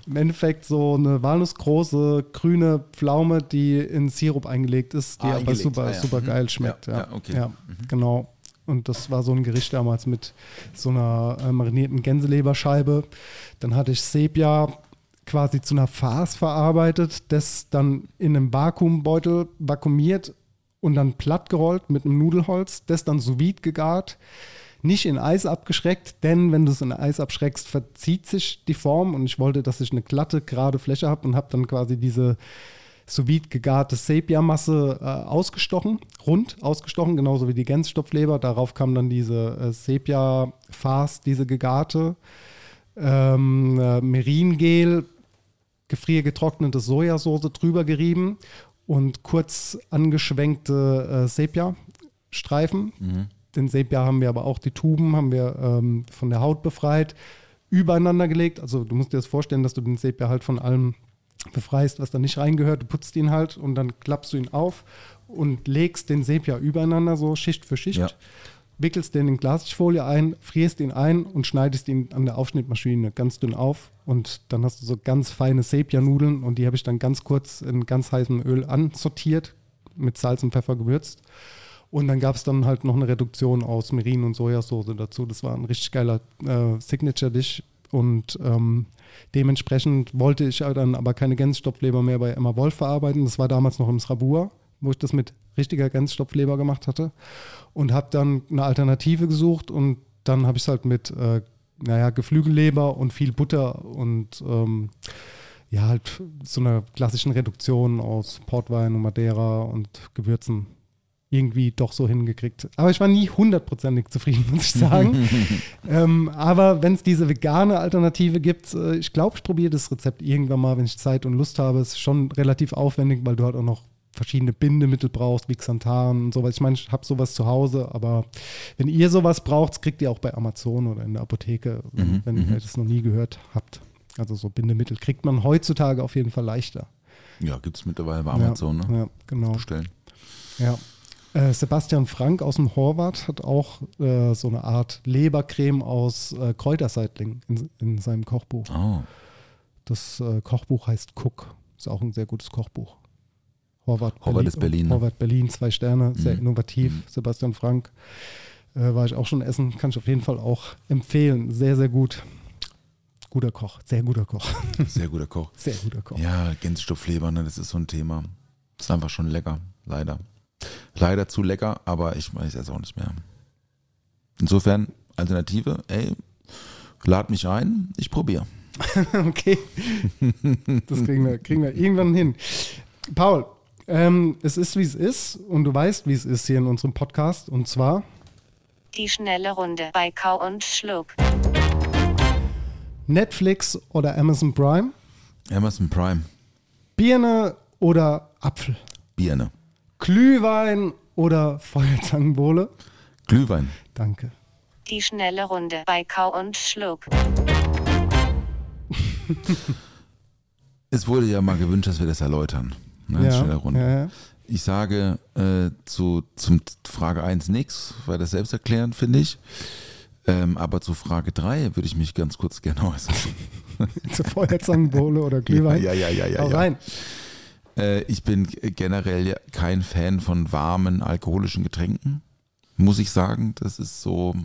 im Endeffekt so eine walnussgroße grüne Pflaume, die in Sirup eingelegt ist, die Ah, aber super, Ah, ja. super Mhm. geil schmeckt. Ja, Ja, okay. ja genau. Und das war so ein Gericht damals mit so einer äh, marinierten Gänseleberscheibe. Dann hatte ich Sepia quasi zu einer Farce verarbeitet, das dann in einem Vakuumbeutel vakuumiert und dann platt gerollt mit einem Nudelholz, das dann sous vide gegart, nicht in Eis abgeschreckt, denn wenn du es in Eis abschreckst, verzieht sich die Form und ich wollte, dass ich eine glatte, gerade Fläche habe und habe dann quasi diese sous vide gegarte Sepia-Masse äh, ausgestochen, rund ausgestochen, genauso wie die Gänsstopfleber. Darauf kam dann diese äh, Sepia-Farce, diese gegarte, ähm, äh, Meringel, gefriergetrocknete Sojasauce drüber gerieben und kurz angeschwenkte äh, Sepia-Streifen. Den Sepia haben wir aber auch, die Tuben haben wir ähm, von der Haut befreit, übereinander gelegt. Also du musst dir das vorstellen, dass du den Sepia halt von allem befreist, was da nicht reingehört. Du putzt ihn halt und dann klappst du ihn auf und legst den Sepia übereinander, so Schicht für Schicht. Ja. Wickelst den in Glasfolie ein, frierst ihn ein und schneidest ihn an der Aufschnittmaschine ganz dünn auf. Und dann hast du so ganz feine Sepia-Nudeln und die habe ich dann ganz kurz in ganz heißem Öl ansortiert, mit Salz und Pfeffer gewürzt. Und dann gab es dann halt noch eine Reduktion aus Merin und Sojasauce dazu. Das war ein richtig geiler äh, Signature-Dish. Und ähm, dementsprechend wollte ich halt dann aber keine Gänsstopfleber mehr bei Emma Wolf verarbeiten. Das war damals noch im Srabur, wo ich das mit richtiger Gänsstopfleber gemacht hatte. Und habe dann eine Alternative gesucht und dann habe ich es halt mit, äh, naja, Geflügelleber und viel Butter und ähm, ja, halt so einer klassischen Reduktion aus Portwein und Madeira und Gewürzen irgendwie doch so hingekriegt. Aber ich war nie hundertprozentig zufrieden, muss ich sagen. [LAUGHS] ähm, aber wenn es diese vegane Alternative gibt, äh, ich glaube, ich probiere das Rezept irgendwann mal, wenn ich Zeit und Lust habe. Es ist schon relativ aufwendig, weil du halt auch noch verschiedene Bindemittel brauchst, wie Xanthan und sowas. Ich meine, ich habe sowas zu Hause, aber wenn ihr sowas braucht, kriegt ihr auch bei Amazon oder in der Apotheke, wenn, wenn ihr das noch nie gehört habt. Also so Bindemittel kriegt man heutzutage auf jeden Fall leichter. Ja, gibt es mittlerweile bei Amazon, ja, ne? Ja, genau. Bestellen. Ja. Äh, Sebastian Frank aus dem Horvath hat auch äh, so eine Art Lebercreme aus äh, Kräuterseitling in, in seinem Kochbuch. Oh. Das äh, Kochbuch heißt Cook. Ist auch ein sehr gutes Kochbuch. Horvath, Horvath ist Berlin, ne? Horvath Berlin, zwei Sterne, sehr Mhm. innovativ. Mhm. Sebastian Frank äh, war ich auch schon essen, kann ich auf jeden Fall auch empfehlen. Sehr, sehr gut. Guter Koch, sehr guter Koch. [LAUGHS] Sehr guter Koch. Sehr guter Koch. Ja, Gänsestoffleber, ne, das ist so ein Thema. Ist einfach schon lecker, leider. Leider zu lecker, aber ich weiß es auch nicht mehr. Insofern, Alternative, ey, lad mich ein, ich probiere. [LAUGHS] okay. Das kriegen wir, kriegen wir irgendwann hin. Paul, ähm, es ist, wie es ist und du weißt, wie es ist hier in unserem Podcast und zwar Die schnelle Runde bei Kau und Schluck. Netflix oder Amazon Prime, Amazon Prime, Birne oder Apfel, Birne, Glühwein oder Feuerzangenbowle. Glühwein. Danke. Die schnelle Runde bei Kau und Schluck. Es wurde ja mal gewünscht, dass wir das erläutern. Ne, Ja, schnelle Runde. ja, ja. Ich sage äh, zu zum Frage 1 nichts, weil das selbst erklären, finde ich. Ähm, aber zu Frage 3 würde ich mich ganz kurz gerne äußern. [LAUGHS] Zur Feuerzangenbowle oder [LAUGHS] Glühwein. Ja, ja, ja, ja. Ja. rein. Äh, ich bin generell kein Fan von warmen alkoholischen Getränken, muss ich sagen. Das ist so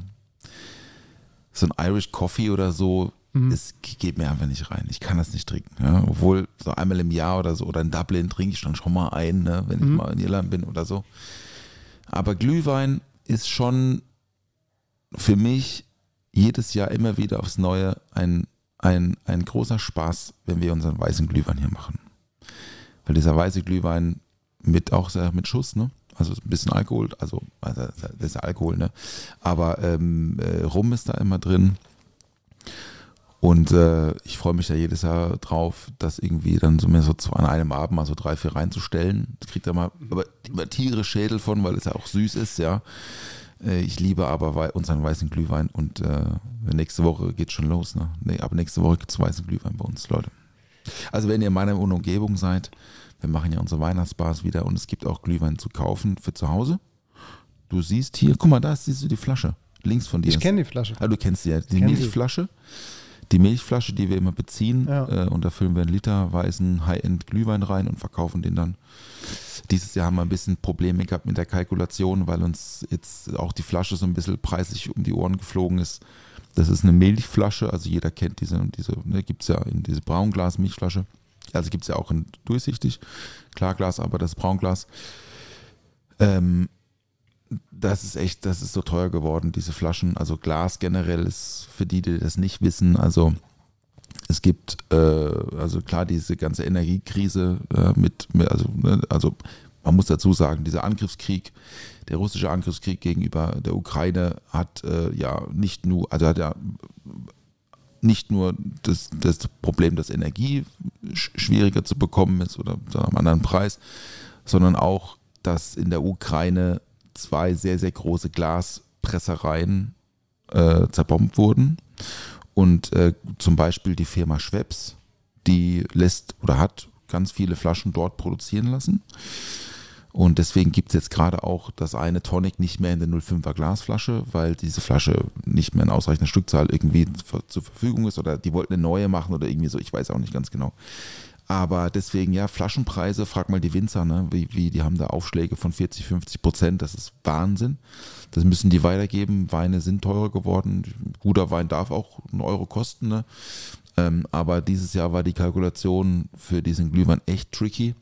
so ein Irish Coffee oder so. Es geht mir einfach nicht rein. Ich kann das nicht trinken. Ja? Obwohl so einmal im Jahr oder so oder in Dublin trinke ich dann schon mal ein, ne? wenn ich mal in Irland bin oder so. Aber Glühwein ist schon für mich jedes Jahr immer wieder aufs Neue ein, ein, ein großer Spaß, wenn wir unseren weißen Glühwein hier machen. Weil dieser weiße Glühwein mit auch mit Schuss, ne? Also ein bisschen Alkohol, also, also das ist Alkohol, ne? Aber ähm, äh, Rum ist da immer drin. Und äh, ich freue mich da jedes Jahr drauf, das irgendwie dann so mir so an einem Abend mal so drei, vier reinzustellen. Das kriegt er mal aber immer Tiere Schädel von, weil es ja auch süß ist, ja. Äh, ich liebe aber unseren weißen Glühwein und äh, nächste Woche geht schon los, ne? Nee, aber nächste Woche gibt es weißen Glühwein bei uns, Leute. Also wenn ihr in meiner Umgebung seid, wir machen ja unsere Weihnachtsbars wieder und es gibt auch Glühwein zu kaufen für zu Hause. Du siehst hier, guck mal, da siehst du die Flasche. Links von dir. Ich kenne die Flasche. Ah, du kennst die ja. Die. Milchflasche. Die Milchflasche, die wir immer beziehen. Ja. Äh, und da füllen wir einen Liter weißen High-End Glühwein rein und verkaufen den dann. Dieses Jahr haben wir ein bisschen Probleme gehabt mit der Kalkulation, weil uns jetzt auch die Flasche so ein bisschen preislich um die Ohren geflogen ist. Das ist eine Milchflasche, also jeder kennt diese, diese ne, gibt es ja in diese Braunglas-Milchflasche. Also gibt es ja auch in durchsichtig, Klarglas, aber das Braunglas. Ähm, das ist echt, das ist so teuer geworden, diese Flaschen. Also Glas generell ist für die, die das nicht wissen, also es gibt, äh, also klar, diese ganze Energiekrise äh, mit, also, ne, also man muss dazu sagen, dieser Angriffskrieg, der russische Angriffskrieg gegenüber der Ukraine hat äh, ja nicht nur, also hat ja nicht nur das, das Problem, dass Energie sch- schwieriger zu bekommen ist oder zu einem anderen Preis, sondern auch, dass in der Ukraine zwei sehr, sehr große Glaspressereien äh, zerbombt wurden. Und äh, zum Beispiel die Firma Schweppes, die lässt oder hat ganz viele Flaschen dort produzieren lassen. Und deswegen gibt es jetzt gerade auch das eine Tonic nicht mehr in der 05er Glasflasche, weil diese Flasche nicht mehr in ausreichender Stückzahl irgendwie zur- zur Verfügung ist oder die wollten eine neue machen oder irgendwie so, ich weiß auch nicht ganz genau. Aber deswegen, ja, Flaschenpreise, frag mal die Winzer, ne? wie, wie, die haben da Aufschläge von 40, 50 Prozent, das ist Wahnsinn. Das müssen die weitergeben. Weine sind teurer geworden. Guter Wein darf auch einen Euro kosten. Ne? Ähm, aber dieses Jahr war die Kalkulation für diesen Glühwein echt tricky,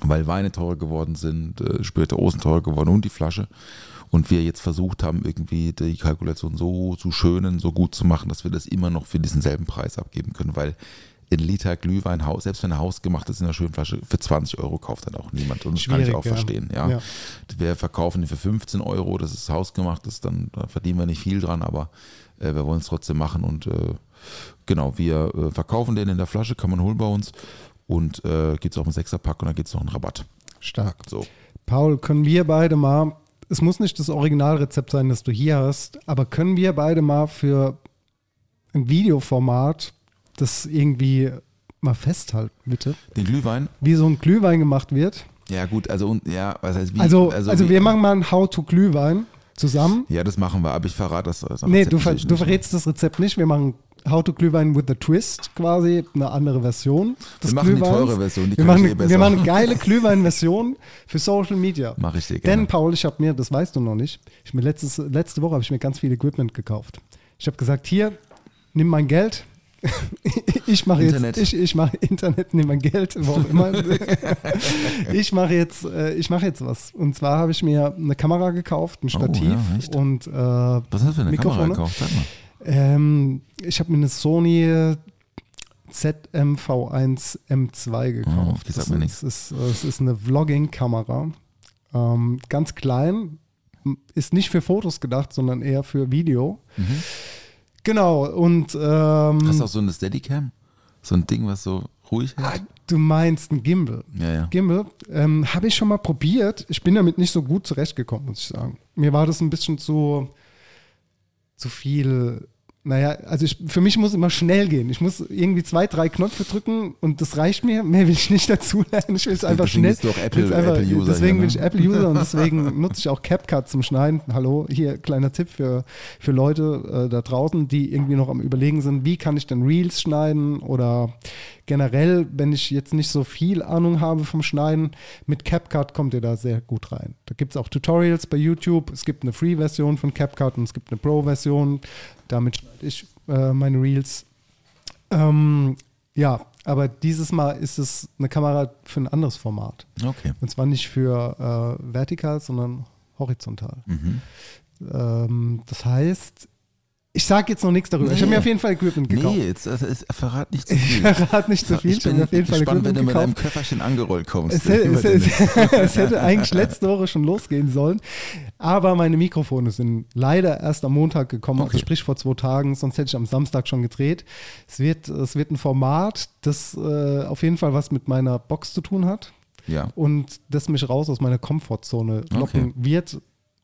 weil Weine teurer geworden sind, äh, Spirituosen teurer geworden und die Flasche. Und wir jetzt versucht haben, irgendwie die Kalkulation so zu schönen, so gut zu machen, dass wir das immer noch für diesen selben Preis abgeben können, weil ein Liter Glühwein, Haus- selbst wenn er hausgemacht ist in einer schönen Flasche, für 20 Euro kauft dann auch niemand. Und das kann ich Schwierig, auch ja. verstehen. Ja. Ja. Wir verkaufen ihn für 15 Euro, das ist hausgemacht, das dann da verdienen wir nicht viel dran, aber äh, wir wollen es trotzdem machen und äh, genau, wir äh, verkaufen den in der Flasche, kann man holen bei uns und äh, gibt es auch einen Sechserpack und dann gibt es noch einen Rabatt. Stark. So. Paul, können wir beide mal, es muss nicht das Originalrezept sein, das du hier hast, aber können wir beide mal für ein Videoformat das irgendwie mal festhalten, bitte? Den Glühwein? Wie so ein Glühwein gemacht wird. Ja, gut, also und ja, was heißt wie? Also, also, wie- wir machen mal ein How-to-Glühwein zusammen. Ja, das machen wir, aber ich verrate das. das Nee, du, ver du nicht. verrätst das Rezept nicht. Wir machen How-to-Glühwein with a Twist, quasi eine andere Version des Wir machen die Glühweins. teure Version, die wir machen, eh besser. wir machen eine geile [LAUGHS] Glühwein-Version für Social Media. Mach ich dir gerne. Denn, Paul, ich habe mir, das weißt du noch nicht, ich mir letztes, letzte Woche habe ich mir ganz viel Equipment gekauft. Ich habe gesagt, hier, nimm mein Geld. [LAUGHS] ich mache jetzt, Internet. ich, ich mache Internet, nimm mein Geld, wo auch immer. [LAUGHS] ich mache jetzt, äh, ich mache jetzt was. Und zwar habe ich mir eine Kamera gekauft, ein Oh, Stativ ja, echt? und äh, Was hast du für eine Kamera Mikrofone. gekauft? Sag mal. Ähm, ich habe mir eine Sony ZMV1 M2 gekauft. Oh, die sagt das mir nichts. Ist, ist, das ist eine Vlogging-Kamera. Ähm, ganz klein. Ist nicht für Fotos gedacht, sondern eher für Video. Genau, und ähm, Hast du auch so eine Steadicam? So ein Ding, was so ruhig ah, hält? du meinst ein Gimbal. Ja, ja. Gimbal ähm, habe ich schon mal probiert. Ich bin damit nicht so gut zurechtgekommen, muss ich sagen. Mir war das ein bisschen zu, zu viel. Naja, also ich, für mich muss immer schnell gehen. Ich muss irgendwie zwei, drei Knöpfe drücken und das reicht mir. Mehr will ich nicht dazu lernen. Ich will es einfach Deswegen schnell. bist du Apple- einfach, Apple-User deswegen hier, bin ne? ich Apple-User und deswegen [LAUGHS] nutze ich auch CapCut zum Schneiden. Hallo, hier kleiner Tipp für, für Leute äh, da draußen, die irgendwie noch am Überlegen sind, wie kann ich denn Reels schneiden oder generell, wenn ich jetzt nicht so viel Ahnung habe vom Schneiden, mit CapCut kommt ihr da sehr gut rein. Da gibt es auch Tutorials bei YouTube. Es gibt eine Free-Version von CapCut und es gibt eine Pro-Version. Damit schneide ich äh, meine Reels Ähm, ja, aber dieses Mal ist es eine Kamera für ein anderes Format. Okay. Und zwar nicht für äh, vertikal, sondern horizontal. Mhm. Ähm, das heißt, ich sage jetzt noch nichts darüber. Ich habe Nee. mir auf jeden Fall Equipment gekauft. Nee, jetzt, also, es, verrat nicht zu Ich viel. verrate nicht zu viel. Ich Ich bin auf jeden Fall gespannt, wenn Equipment du mit deinem gekauft. Köfferchen angerollt kommst. Es hätte, es, hätte, [LAUGHS] es hätte eigentlich letzte Woche schon losgehen sollen. Aber meine Mikrofone sind leider erst am Montag gekommen, also Okay. sprich vor zwei Tagen, sonst hätte ich am Samstag schon gedreht. Es wird, es wird ein Format, das äh, auf jeden Fall was mit meiner Box zu tun hat ja. und das mich raus aus meiner Komfortzone locken Okay. wird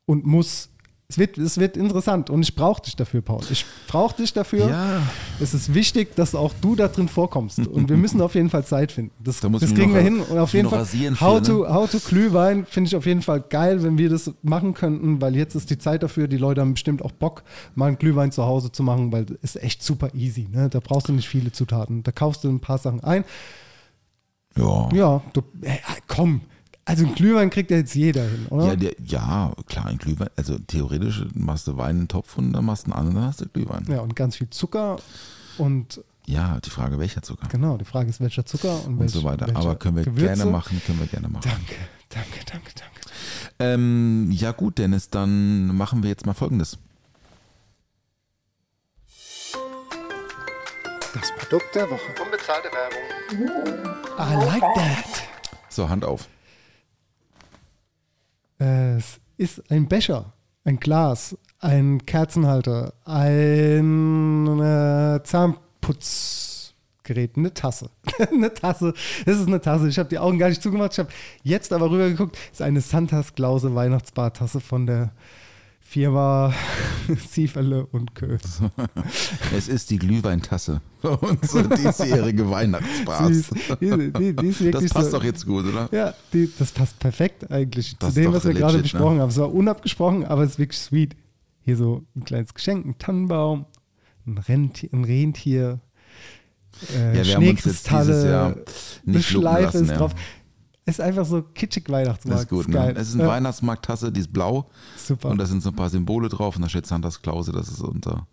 und muss. Es wird, es wird interessant und ich brauche dich dafür, Paul. Ich brauche dich dafür. Ja. Es ist wichtig, dass auch du da drin vorkommst. Und wir müssen auf jeden Fall Zeit finden. Das, Da muss das kriegen wir hin. Und auf jeden Fall rasieren für, How, ne? to, How to Glühwein finde ich auf jeden Fall geil, wenn wir das machen könnten, weil jetzt ist die Zeit dafür. Die Leute haben bestimmt auch Bock, mal einen Glühwein zu Hause zu machen, weil es ist echt super easy. Ne? Da brauchst du nicht viele Zutaten. Da kaufst du ein paar Sachen ein. Ja. Ja, du, äh, komm. Also einen Glühwein kriegt ja jetzt jeder hin, oder? Ja, der, ja, klar, ein Glühwein. Also theoretisch machst du Wein in den Topf und dann machst du einen anderen, dann hast du Glühwein. Ja, und ganz viel Zucker und Ja, die Frage, welcher Zucker genau, die Frage ist, welcher Zucker und, und welch, so weiter. Aber können wir Gewürze. gerne machen, können wir gerne machen. Danke, danke, danke, danke. Ähm, ja gut, Dennis, dann machen wir jetzt mal Folgendes. Das Produkt der Woche. Unbezahlte Werbung. I like that. So, Hand auf. Es ist ein Becher, ein Glas, ein Kerzenhalter, ein äh, Zahnputzgerät, eine Tasse. [LAUGHS] eine Tasse. Das ist eine Tasse. Ich habe die Augen gar nicht zugemacht. Ich habe jetzt aber rübergeguckt. Das ist eine Santas Klause Weihnachtsbartasse von der Firma Sieferle [LAUGHS] und Kö. Es ist die Glühweintasse. Unsere diesjährige [LAUGHS] Weihnachtsbars. Ist- die- die- die das passt so- doch jetzt gut, oder? Ja, die, das passt perfekt eigentlich Das zu dem, was wir gerade legit, besprochen ne? haben. Es war unabgesprochen, aber es ist wirklich sweet. Hier so ein kleines Geschenk, ein Tannenbaum, ein, Rentier, ein Rentier, äh, Ja, wir haben uns jetzt dieses Jahr Schneekristalle, nicht Schleife lassen, ist ja. drauf. Ist einfach so kitschig Weihnachtsmarkt. Das ist gut, geil. ne? Es ist eine Ja, Weihnachtsmarkttasse, die ist blau. Super. Und da sind so ein paar Symbole drauf und da steht Santas Klause. Das ist unser,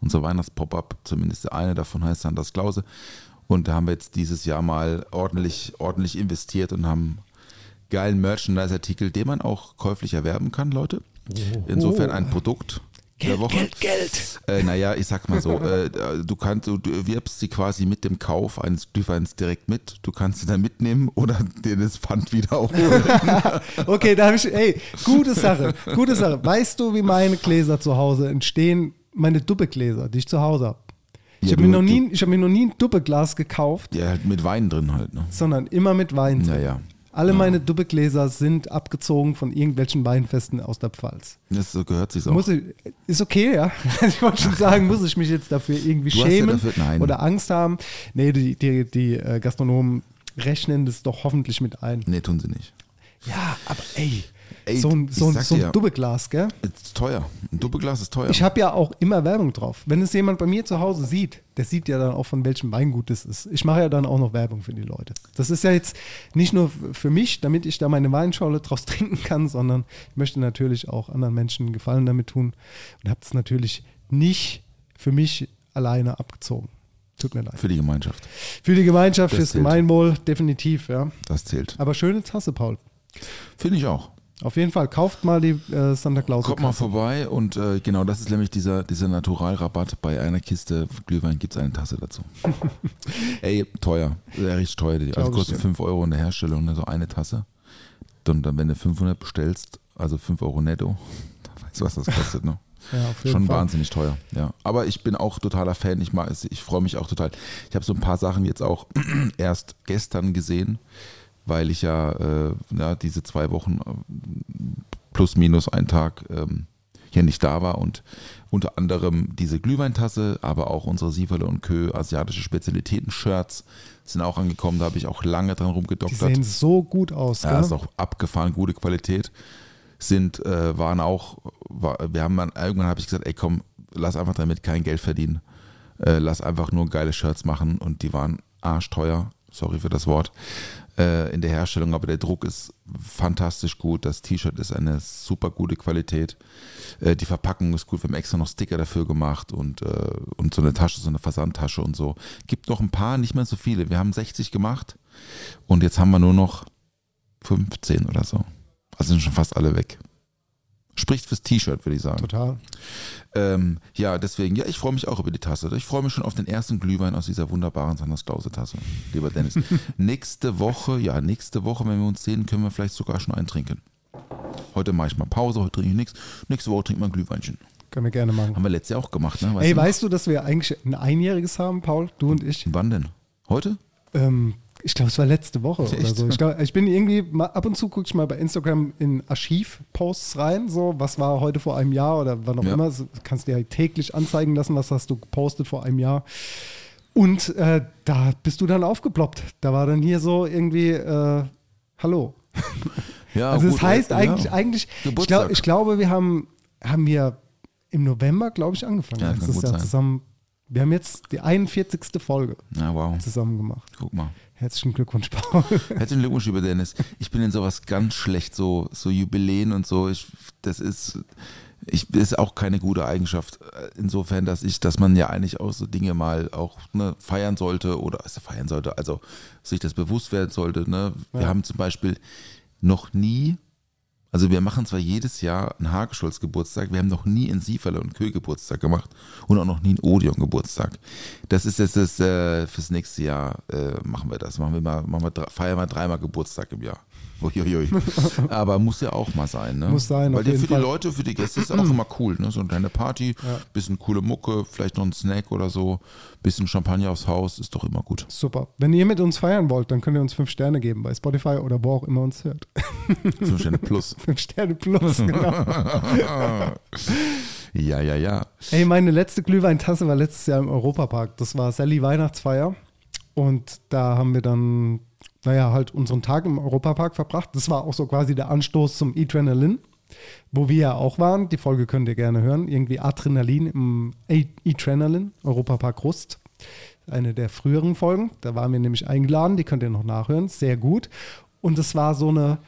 unser Weihnachtspop-up. Zumindest der eine davon heißt Santas Klause. Und da haben wir jetzt dieses Jahr mal ordentlich, ordentlich investiert und haben geilen Merchandise-Artikel, den man auch käuflich erwerben kann, Leute. Insofern ein Produkt der Woche. Geld, Geld. Äh, naja, ich sag mal so, äh, du kannst, du, du wirbst sie quasi mit dem Kauf eines Glühweins direkt mit. Du kannst sie dann mitnehmen oder [LAUGHS] dir das Pfand wieder aufholen. [LAUGHS] Okay, da habe ich, ey, gute Sache, gute Sache. Weißt du, wie meine Gläser zu Hause entstehen? Meine Duppegläser, die ich zu Hause habe. Ich Ja, habe mir, du- noch nie- ich hab mir noch nie ein Duppeglas gekauft, ja, halt mit Wein drin halt, ne? sondern immer mit Wein. drin. Naja. Alle meine Duppegläser sind abgezogen von irgendwelchen Weinfesten aus der Pfalz. Das so gehört sich auch. Muss ich, ist okay, ja. [LAUGHS] Ich wollte schon sagen, muss ich mich jetzt dafür irgendwie Du hast ja schämen dafür- nein. oder Angst haben? Nee, die, die, die äh, Gastronomen rechnen das doch hoffentlich mit ein. nee, tun sie nicht. Ja, aber ey, Ey, so ein, so ein, so ein Duppeglas, gell? Ist teuer. Ein Doppelglas ist teuer. Ich habe ja auch immer Werbung drauf. Wenn es jemand bei mir zu Hause sieht, der sieht ja dann auch, von welchem Weingut das ist. Ich mache ja dann auch noch Werbung für die Leute. Das ist ja jetzt nicht nur für mich, damit ich da meine Weinschorle [LAUGHS] draus trinken kann, sondern ich möchte natürlich auch anderen Menschen einen Gefallen damit tun und habe das natürlich nicht für mich alleine abgezogen. Tut mir leid. Für die Gemeinschaft. Für die Gemeinschaft, Das fürs zählt. Gemeinwohl, definitiv, ja. Das zählt. Aber schöne Tasse, Paul. Finde ich auch. Auf jeden Fall, kauft mal die äh, Santa Claus. Kommt mal vorbei und äh, genau, das ist nämlich dieser, dieser Naturalrabatt. Bei einer Kiste Glühwein gibt es eine Tasse dazu. [LAUGHS] Ey, teuer. Sehr richtig teuer. Die- Also kostet dir. 5 Euro in der Herstellung, ne, so eine Tasse. Und dann, wenn du 500 bestellst, also 5 Euro netto, [LAUGHS] dann weißt du, was das kostet, ne? [LAUGHS] Ja, Schon Fall. wahnsinnig teuer, ja. Aber ich bin auch totaler Fan. Ich, mag es- ich freue mich auch total. Ich habe so ein paar Sachen jetzt auch [CLEARS THROAT] erst gestern gesehen, weil ich ja, äh, ja diese zwei Wochen äh, plus minus einen Tag ähm, hier nicht da war und unter anderem diese Glühweintasse, aber auch unsere Sieverle und Kö asiatische Spezialitäten-Shirts sind auch angekommen. Da habe ich auch lange dran Die rumgedoktert. sehen so gut aus, Ja, gell? ist auch abgefahren, gute Qualität. Sind, äh, waren auch, war, wir haben dann, irgendwann habe ich gesagt, ey komm, lass einfach damit kein Geld verdienen. Äh, lass einfach nur geile Shirts machen und die waren arschteuer. sorry für das Wort, äh, in der Herstellung, aber der Druck ist fantastisch gut. Das T-Shirt ist eine super gute Qualität. Äh, die Verpackung ist gut. Wir haben extra noch Sticker dafür gemacht und, äh, und so eine Tasche, so eine Versandtasche und so. Gibt noch ein paar, nicht mehr so viele. Wir haben 60 gemacht und jetzt haben wir nur noch 15 oder so. Also sind schon fast alle weg. Spricht fürs T-Shirt, würde ich sagen. Total. Ähm, ja, deswegen, ja, ich freue mich auch über die Tasse. Ich freue mich schon auf den ersten Glühwein aus dieser wunderbaren Sanders Klause-Tasse, lieber Dennis. [LAUGHS] nächste Woche, ja, nächste Woche, wenn wir uns sehen, können wir vielleicht sogar schon eintrinken. Heute mache ich mal Pause, heute trinke ich nichts. Nächste Woche trinken wir ein Glühweinchen. Können wir gerne machen. Haben wir letztes Jahr auch gemacht, ne? Weißt Ey, du weißt du, dass wir eigentlich ein Einjähriges haben, Paul? Du und ich? Wann denn? Heute? Ähm, ich glaube, es war letzte Woche oder Echt? so. Ich, glaub, ich bin irgendwie, mal, ab und zu gucke ich mal bei Instagram in Archivposts rein, so, was war heute vor einem Jahr oder wann auch Ja. immer. So, kannst dir halt täglich anzeigen lassen, was hast du gepostet vor einem Jahr. Und äh, da bist du dann aufgeploppt. Da war dann hier so irgendwie, äh, hallo. [LAUGHS] Ja, also gut, das heißt ja. eigentlich, eigentlich ich, glaub, ich glaube, wir haben, haben wir im November, glaube ich, angefangen. Ja, letztes Jahr sein. zusammen. Wir haben jetzt die 41. Folge Ja, wow. zusammen gemacht. Guck mal. Herzlichen Glückwunsch, Paul. [LAUGHS] Herzlichen Glückwunsch, lieber Dennis. Ich bin in sowas ganz schlecht, so, so Jubiläen und so. Ich, das ist, ich, ist auch keine gute Eigenschaft. Insofern, dass ich, dass man ja eigentlich auch so Dinge mal auch ne, feiern sollte oder also feiern sollte, also sich das bewusst werden sollte. Ne? Wir Ja. haben zum Beispiel noch nie, also wir machen zwar jedes Jahr einen Hagescholz Geburtstag, wir haben noch nie einen Sieferle und Köh Geburtstag gemacht und auch noch nie einen Odeon Geburtstag. Das ist jetzt das, äh, fürs nächste Jahr äh, machen wir das. Machen wir mal, machen wir, feiern wir dreimal Geburtstag im Jahr. [LAUGHS] Uiuiui. Aber muss ja auch mal sein, ne? Muss sein, Weil auf jeden für Fall. die Leute, für die Gäste ist auch immer cool, ne? So eine kleine Party, Ja. bisschen coole Mucke, vielleicht noch ein Snack oder so, bisschen Champagner aufs Haus, ist doch immer gut. Super. Wenn ihr mit uns feiern wollt, dann könnt ihr uns fünf Sterne geben bei Spotify oder wo auch immer uns hört. [LAUGHS] Fünf Sterne plus. [LAUGHS] fünf Sterne plus, genau. Ja, ja, ja. Ey, meine letzte Glühweintasse war letztes Jahr im Europapark. Das war Sally Weihnachtsfeier. Und da haben wir dann, naja, halt unseren Tag im Europapark verbracht. Das war auch so quasi der Anstoß zum Adrenalin, wo wir ja auch waren. Die Folge könnt ihr gerne hören. Irgendwie Adrenalin im Adrenalin, Europapark Rust. Eine der früheren Folgen. Da waren wir nämlich eingeladen. Die könnt ihr noch nachhören. Sehr gut. Und es war so eine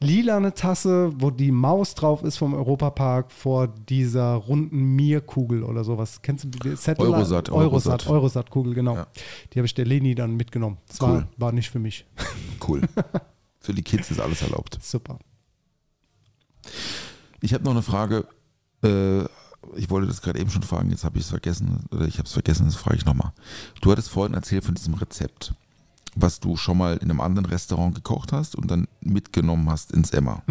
lilane Tasse, wo die Maus drauf ist vom Europapark vor dieser runden Mierkugel oder sowas. Kennst du die? Eurosat, Eurosat, Eurosat. Eurosat-Kugel, genau. Ja. Die habe ich der Leni dann mitgenommen. Das Cool. war, war nicht für mich. Cool. [LAUGHS] Für die Kids ist alles erlaubt. Super. Ich habe noch eine Frage. Äh, ich wollte das gerade eben schon fragen, jetzt habe ich es vergessen. Oder ich habe es vergessen, das frage ich nochmal. Du hattest vorhin erzählt von diesem Rezept, was du schon mal in einem anderen Restaurant gekocht hast und dann mitgenommen hast ins Emma.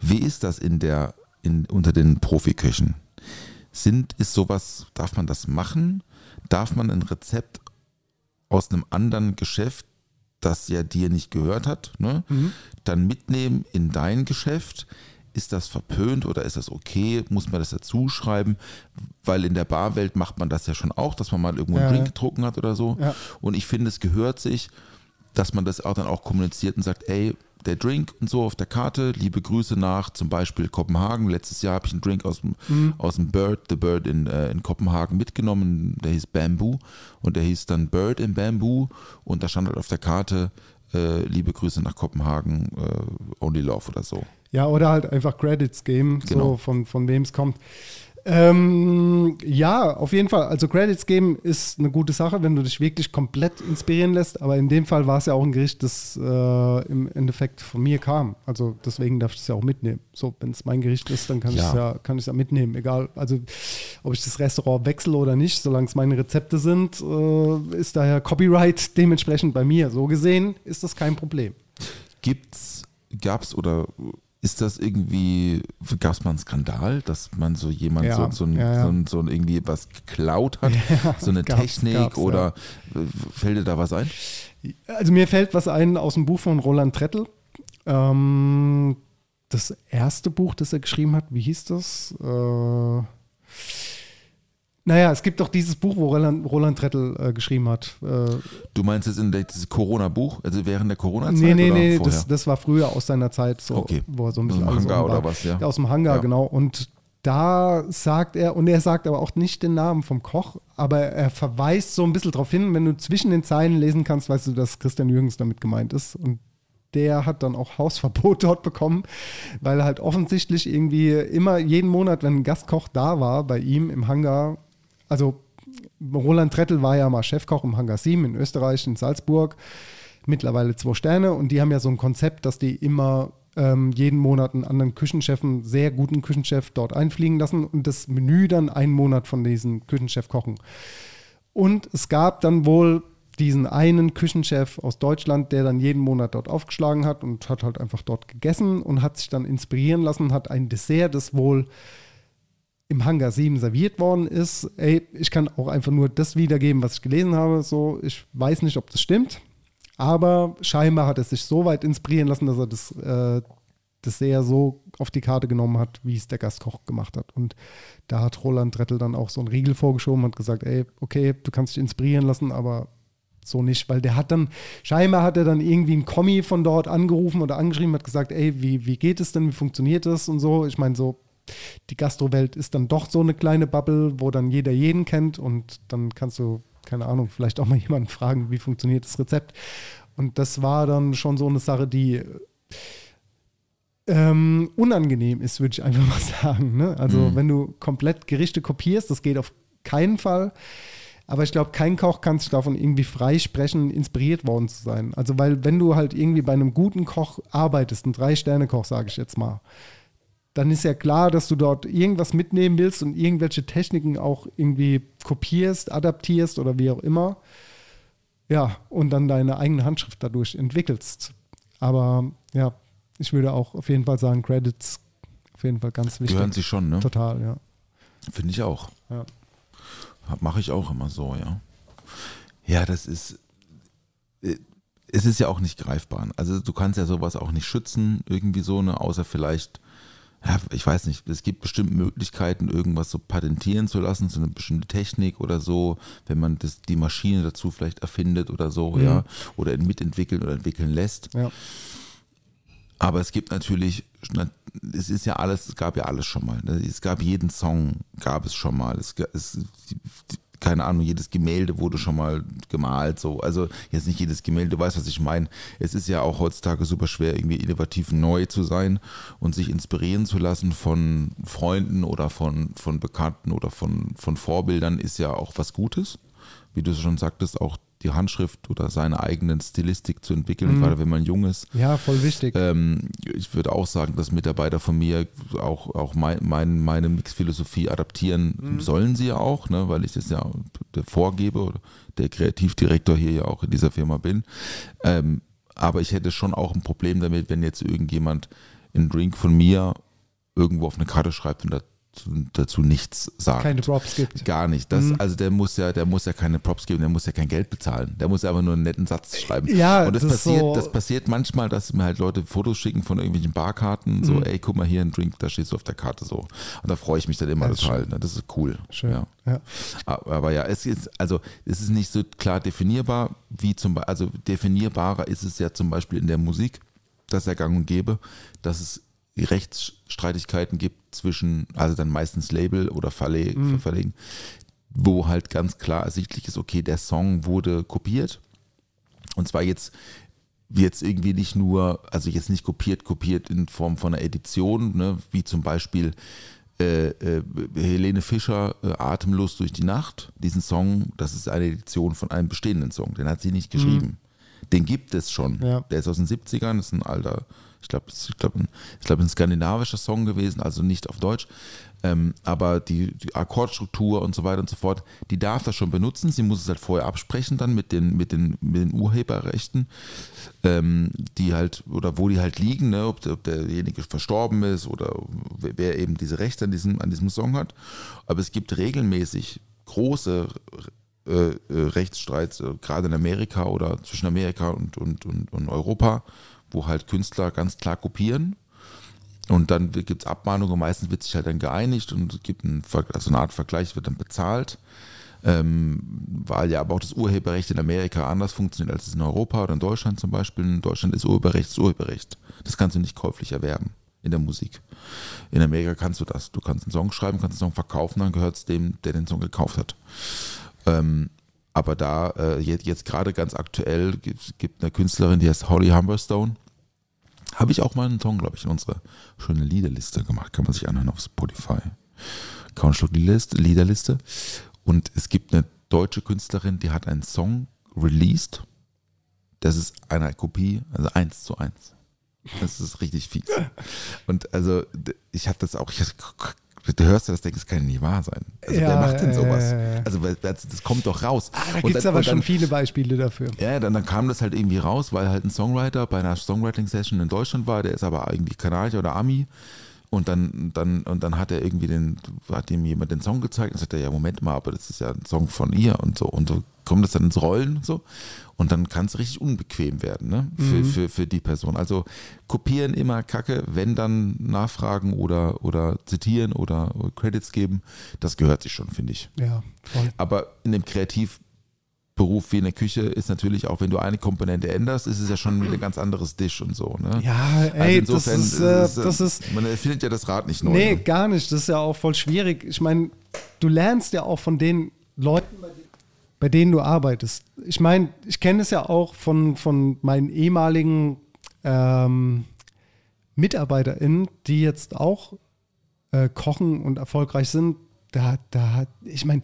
Wie ist das in der, in, unter den Profiköchen? Sind, ist sowas, darf man das machen? Darf man ein Rezept aus einem anderen Geschäft, das ja dir nicht gehört hat, ne, dann mitnehmen in dein Geschäft? Ist das verpönt oder ist das okay? Muss man das dazu schreiben? Weil in der Barwelt macht man das ja schon auch, dass man mal irgendwo einen Ja, Drink getrunken hat oder so. Ja. Und ich finde, es gehört sich, dass man das auch dann auch kommuniziert und sagt, ey, der Drink und so auf der Karte, liebe Grüße nach zum Beispiel Kopenhagen. Letztes Jahr habe ich einen Drink aus dem, Mhm. aus dem Bird, The Bird in, äh, in Kopenhagen mitgenommen, der hieß Bamboo und der hieß dann Bird in Bamboo und da stand halt auf der Karte, äh, liebe Grüße nach Kopenhagen, äh, Only Love oder so. Ja, oder halt einfach Credits geben, Genau. so von, von wem es kommt. Ähm, ja, auf jeden Fall. Also Credits geben ist eine gute Sache, wenn du dich wirklich komplett inspirieren lässt. Aber in dem Fall war es ja auch ein Gericht, das äh, im Endeffekt von mir kam. Also deswegen darf ich es ja auch mitnehmen. So, wenn es mein Gericht ist, dann kann ich es Ja. kann ja mitnehmen. Egal, also ob ich das Restaurant wechsle oder nicht, solange es meine Rezepte sind, äh, ist daher Copyright dementsprechend bei mir. So gesehen ist das kein Problem. Gibt's, gab's oder ist das irgendwie, gab es mal einen Skandal, dass man so jemand Ja, so, so, ein, ja, ja. so, ein, so ein irgendwie was geklaut hat, so eine gab's, Technik gab's, oder fällt dir da was ein? Also mir fällt was ein aus dem Buch von Roland Trettel. Ähm, das erste Buch, das er geschrieben hat, wie hieß das? Äh, naja, es gibt doch dieses Buch, wo Roland, Roland Trettel äh, geschrieben hat. Äh, Du meinst jetzt in der- dieses Corona-Buch, also während der Corona-Zeit nee, nee, oder nee, vorher? das, das war früher aus seiner Zeit, so, Okay. wo er so ein Aus bisschen dem alles Hangar oder was, ja. Aus dem Hangar, Ja. genau. Und da sagt er, und er sagt aber auch nicht den Namen vom Koch, aber er verweist so ein bisschen darauf hin, wenn du zwischen den Zeilen lesen kannst, weißt du, dass Christian Jürgens damit gemeint ist. Und der hat dann auch Hausverbot [LAUGHS] dort bekommen, weil er halt offensichtlich irgendwie immer jeden Monat, wenn ein Gastkoch da war bei ihm im Hangar, also Roland Trettel war ja mal Chefkoch im Hangar 7 in Österreich, in Salzburg, mittlerweile zwei Sterne und die haben ja so ein Konzept, dass die immer ähm, jeden Monat einen anderen Küchenchef, einen sehr guten Küchenchef dort einfliegen lassen und das Menü dann einen Monat von diesem Küchenchef kochen. Und es gab dann wohl diesen einen Küchenchef aus Deutschland, der dann jeden Monat dort aufgeschlagen hat und hat halt einfach dort gegessen und hat sich dann inspirieren lassen, hat ein Dessert, das wohl im Hangar 7 serviert worden ist. Ey, ich kann auch einfach nur das wiedergeben, was ich gelesen habe. So, ich weiß nicht, ob das stimmt. Aber scheinbar hat er sich so weit inspirieren lassen, dass er das, äh, das sehr so auf die Karte genommen hat, wie es der Gastkoch gemacht hat. Und da hat Roland Rettel dann auch so einen Riegel vorgeschoben und gesagt, ey, okay, du kannst dich inspirieren lassen, aber so nicht, weil der hat dann, scheinbar hat er dann irgendwie einen Kommi von dort angerufen oder angeschrieben, hat gesagt, ey, wie, wie geht es denn, wie funktioniert das und so. Ich meine, so, die Gastrowelt ist dann doch so eine kleine Bubble, wo dann jeder jeden kennt und dann kannst du keine Ahnung, vielleicht auch mal [LAUGHS] jemanden fragen, wie funktioniert das Rezept. Und das war dann schon so eine Sache, die ähm, unangenehm ist, würde ich einfach [LAUGHS] mal sagen. Ne? Also mhm. wenn du komplett Gerichte kopierst, das geht auf keinen Fall. Aber ich glaube, kein Koch kann sich davon irgendwie freisprechen, inspiriert worden zu sein. Also, weil, wenn du halt irgendwie bei einem guten Koch arbeitest, ein Drei-Sterne-Koch, sage ich jetzt mal, dann ist ja klar, dass du dort irgendwas mitnehmen willst und irgendwelche Techniken auch irgendwie kopierst, adaptierst oder wie auch immer. Ja, und dann deine eigene Handschrift dadurch entwickelst. Aber ja, ich würde auch auf jeden Fall sagen, Credits auf jeden Fall ganz wichtig. Gehören sie schon, ne? Total, ja. Finde ich auch. Ja. Mache ich auch immer so, ja. Ja, das ist. Äh, es ist ja auch nicht greifbar. Also du kannst ja sowas auch nicht schützen, irgendwie so, ne, außer vielleicht ja, ich weiß nicht, es gibt bestimmt Möglichkeiten, irgendwas so patentieren zu lassen, so eine bestimmte Technik oder so, wenn man das, die Maschine dazu vielleicht erfindet oder so, mhm. ja, oder mitentwickeln oder entwickeln lässt. Ja. Aber es gibt natürlich, es ist ja alles, es gab ja alles schon mal. Ne? Es gab jeden Song, gab es schon mal. Es, es, keine Ahnung, jedes Gemälde wurde schon mal gemalt, so. Also jetzt nicht jedes Gemälde, du weißt, was ich meine. Es ist ja auch heutzutage super schwer, irgendwie innovativ neu zu sein und sich inspirieren zu lassen von Freunden oder von, von Bekannten oder von, von Vorbildern ist ja auch was Gutes. Wie du schon sagtest, auch die Handschrift oder seine eigenen Stilistik zu entwickeln, mhm. gerade wenn man jung ist. Ja, voll wichtig. Ähm, ich würde auch sagen, dass Mitarbeiter von mir auch, auch mein, mein, meine Mixphilosophie adaptieren mhm. sollen sie ja auch, ne, weil ich das ja der vorgebe oder der Kreativdirektor hier ja auch in dieser Firma bin. Ähm, aber ich hätte schon auch ein Problem damit, wenn jetzt irgendjemand einen Drink von mir irgendwo auf eine Karte schreibt und da dazu nichts sagt. Keine Props gibt. Gar nicht. Das, mhm. Also der muss ja, der muss ja keine Props geben, der muss ja kein Geld bezahlen. Der muss ja einfach nur einen netten Satz schreiben. Ja, und das, das passiert, so das passiert manchmal, dass mir halt Leute Fotos schicken von irgendwelchen Barkarten, so, mhm. ey, guck mal hier ein Drink, da stehst du auf der Karte so. Und da freue ich mich dann immer ja, total. Ne? Das ist cool. Schön. Ja. ja. Aber ja, es ist, also es ist nicht so klar definierbar, wie zum Beispiel, also definierbarer ist es ja zum Beispiel in der Musik, dass er gang und gäbe, dass es Rechtsstreitigkeiten gibt zwischen, also dann meistens Label oder Verle mhm. Verlegen, wo halt ganz klar ersichtlich ist, okay, der Song wurde kopiert. Und zwar jetzt jetzt irgendwie nicht nur, also jetzt nicht kopiert, kopiert in Form von einer Edition, ne, wie zum Beispiel äh, äh, Helene Fischer, äh, Atemlos durch die Nacht. Diesen Song, das ist eine Edition von einem bestehenden Song, den hat sie nicht geschrieben. Mhm. Den gibt es schon. Ja. Der ist aus den 70ern, ist ein alter ich glaube, ich glaube, ich glaube, ein skandinavischer Song gewesen, also nicht auf Deutsch. Ähm, aber die, die, Akkordstruktur und so weiter und so fort, die darf das schon benutzen. Sie muss es halt vorher absprechen dann mit den, mit den, mit den Urheberrechten, ähm, die halt, oder wo die halt liegen, ne? ob, ob, derjenige verstorben ist oder wer eben diese Rechte an diesem, an diesem Song hat. Aber es gibt regelmäßig große äh, äh Rechtsstreits, äh, gerade in Amerika oder zwischen Amerika und, und, und, und Europa, wo halt Künstler ganz klar kopieren. Und dann gibt es Abmahnungen, meistens wird sich halt dann geeinigt und es gibt ein, also eine Art Vergleich, wird dann bezahlt. Ähm, weil ja aber auch das Urheberrecht in Amerika anders funktioniert als es in Europa oder in Deutschland zum Beispiel. In Deutschland ist Urheberrecht das Urheberrecht. Das kannst du nicht käuflich erwerben. in der Musik. In Amerika kannst du das. Du kannst einen Song schreiben, kannst einen Song verkaufen, dann gehört es dem, der den Song gekauft hat. Ähm, aber da, äh, jetzt, jetzt gerade ganz aktuell, gibt gibt eine Künstlerin, die heißt Holly Humberstone. Habe ich auch mal einen Song, glaube ich, in unsere schöne Liederliste gemacht. Kann man sich anhören auf Spotify. Countschluck Liederliste. Und es gibt eine deutsche Künstlerin, die hat einen Song released. Das ist eine Kopie, also eins zu eins. Das ist richtig fies. Und also, ich hatte das auch, ich du hörst das, denkst, das kann nicht wahr sein. Also, Ja, wer macht denn ja, sowas? ja, ja. Also, das, das kommt doch raus. Ah, da gibt es aber dann- schon viele Beispiele dafür. ja, dann, dann kam das halt irgendwie raus, weil halt ein Songwriter bei einer Songwriting-Session in Deutschland war, der ist aber irgendwie Kanadier oder Ami. Und dann, dann, und dann hat er irgendwie den, hat ihm jemand den Song gezeigt und sagt er, ja, Moment mal, aber das ist ja ein Song von ihr und so. Und so kommt das dann ins Rollen und so. Und dann kann es richtig unbequem werden, ne? Für, Mhm. für, für die Person. Also kopieren immer Kacke, wenn dann nachfragen oder, oder zitieren oder Credits geben, das gehört sich schon, finde ich. Ja, voll. Aber in dem Kreativberuf wie in der Küche ist natürlich auch, wenn du eine Komponente änderst, ist es ja schon ein ganz anderes Dish und so. Ne? Ja, ey, das insofern ist, äh, es, das ist- Man erfindet ja das Rad nicht neu. Nee, ne? gar nicht. Das ist ja auch voll schwierig. Ich meine, du lernst ja auch von den Leuten, bei denen du arbeitest. Ich meine, ich kenne es ja auch von, von meinen ehemaligen ähm, MitarbeiterInnen, die jetzt auch äh, kochen und erfolgreich sind. Da, da ich meine,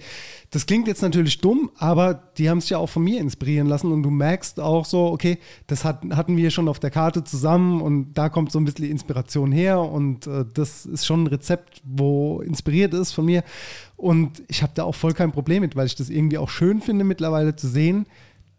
das klingt jetzt natürlich dumm, aber die haben sich ja auch von mir inspirieren lassen und du merkst auch so, okay, das hat, hatten wir schon auf der Karte zusammen und da kommt so ein bisschen die Inspiration her und äh, das ist schon ein Rezept, wo inspiriert ist von mir und ich habe da auch voll kein Problem mit, weil ich das irgendwie auch schön finde mittlerweile zu sehen,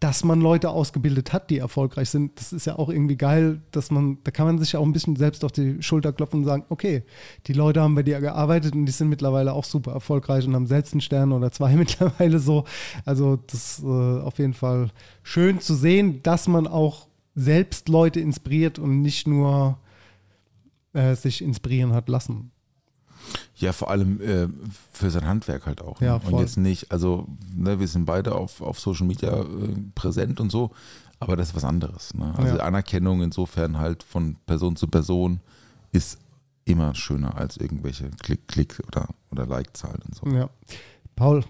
dass man Leute ausgebildet hat, die erfolgreich sind. Das ist ja auch irgendwie geil, dass man, da kann man sich auch ein bisschen selbst auf die Schulter klopfen und sagen, okay, die Leute haben bei dir gearbeitet und die sind mittlerweile auch super erfolgreich und haben selbst einen Stern oder zwei [LAUGHS] mittlerweile so. Also das ist äh, auf jeden Fall schön zu sehen, dass man auch selbst Leute inspiriert und nicht nur äh, sich inspirieren hat lassen. Ja, vor allem äh, für sein Handwerk halt auch. Ja, ne? Und voll. jetzt nicht, also ne, wir sind beide auf, auf Social Media äh, präsent und so, aber das ist was anderes. Ne? Also Ja. Anerkennung insofern halt von Person zu Person ist immer schöner als irgendwelche Klick, Klick oder, oder Like-Zahlen und so. Ja. Paul,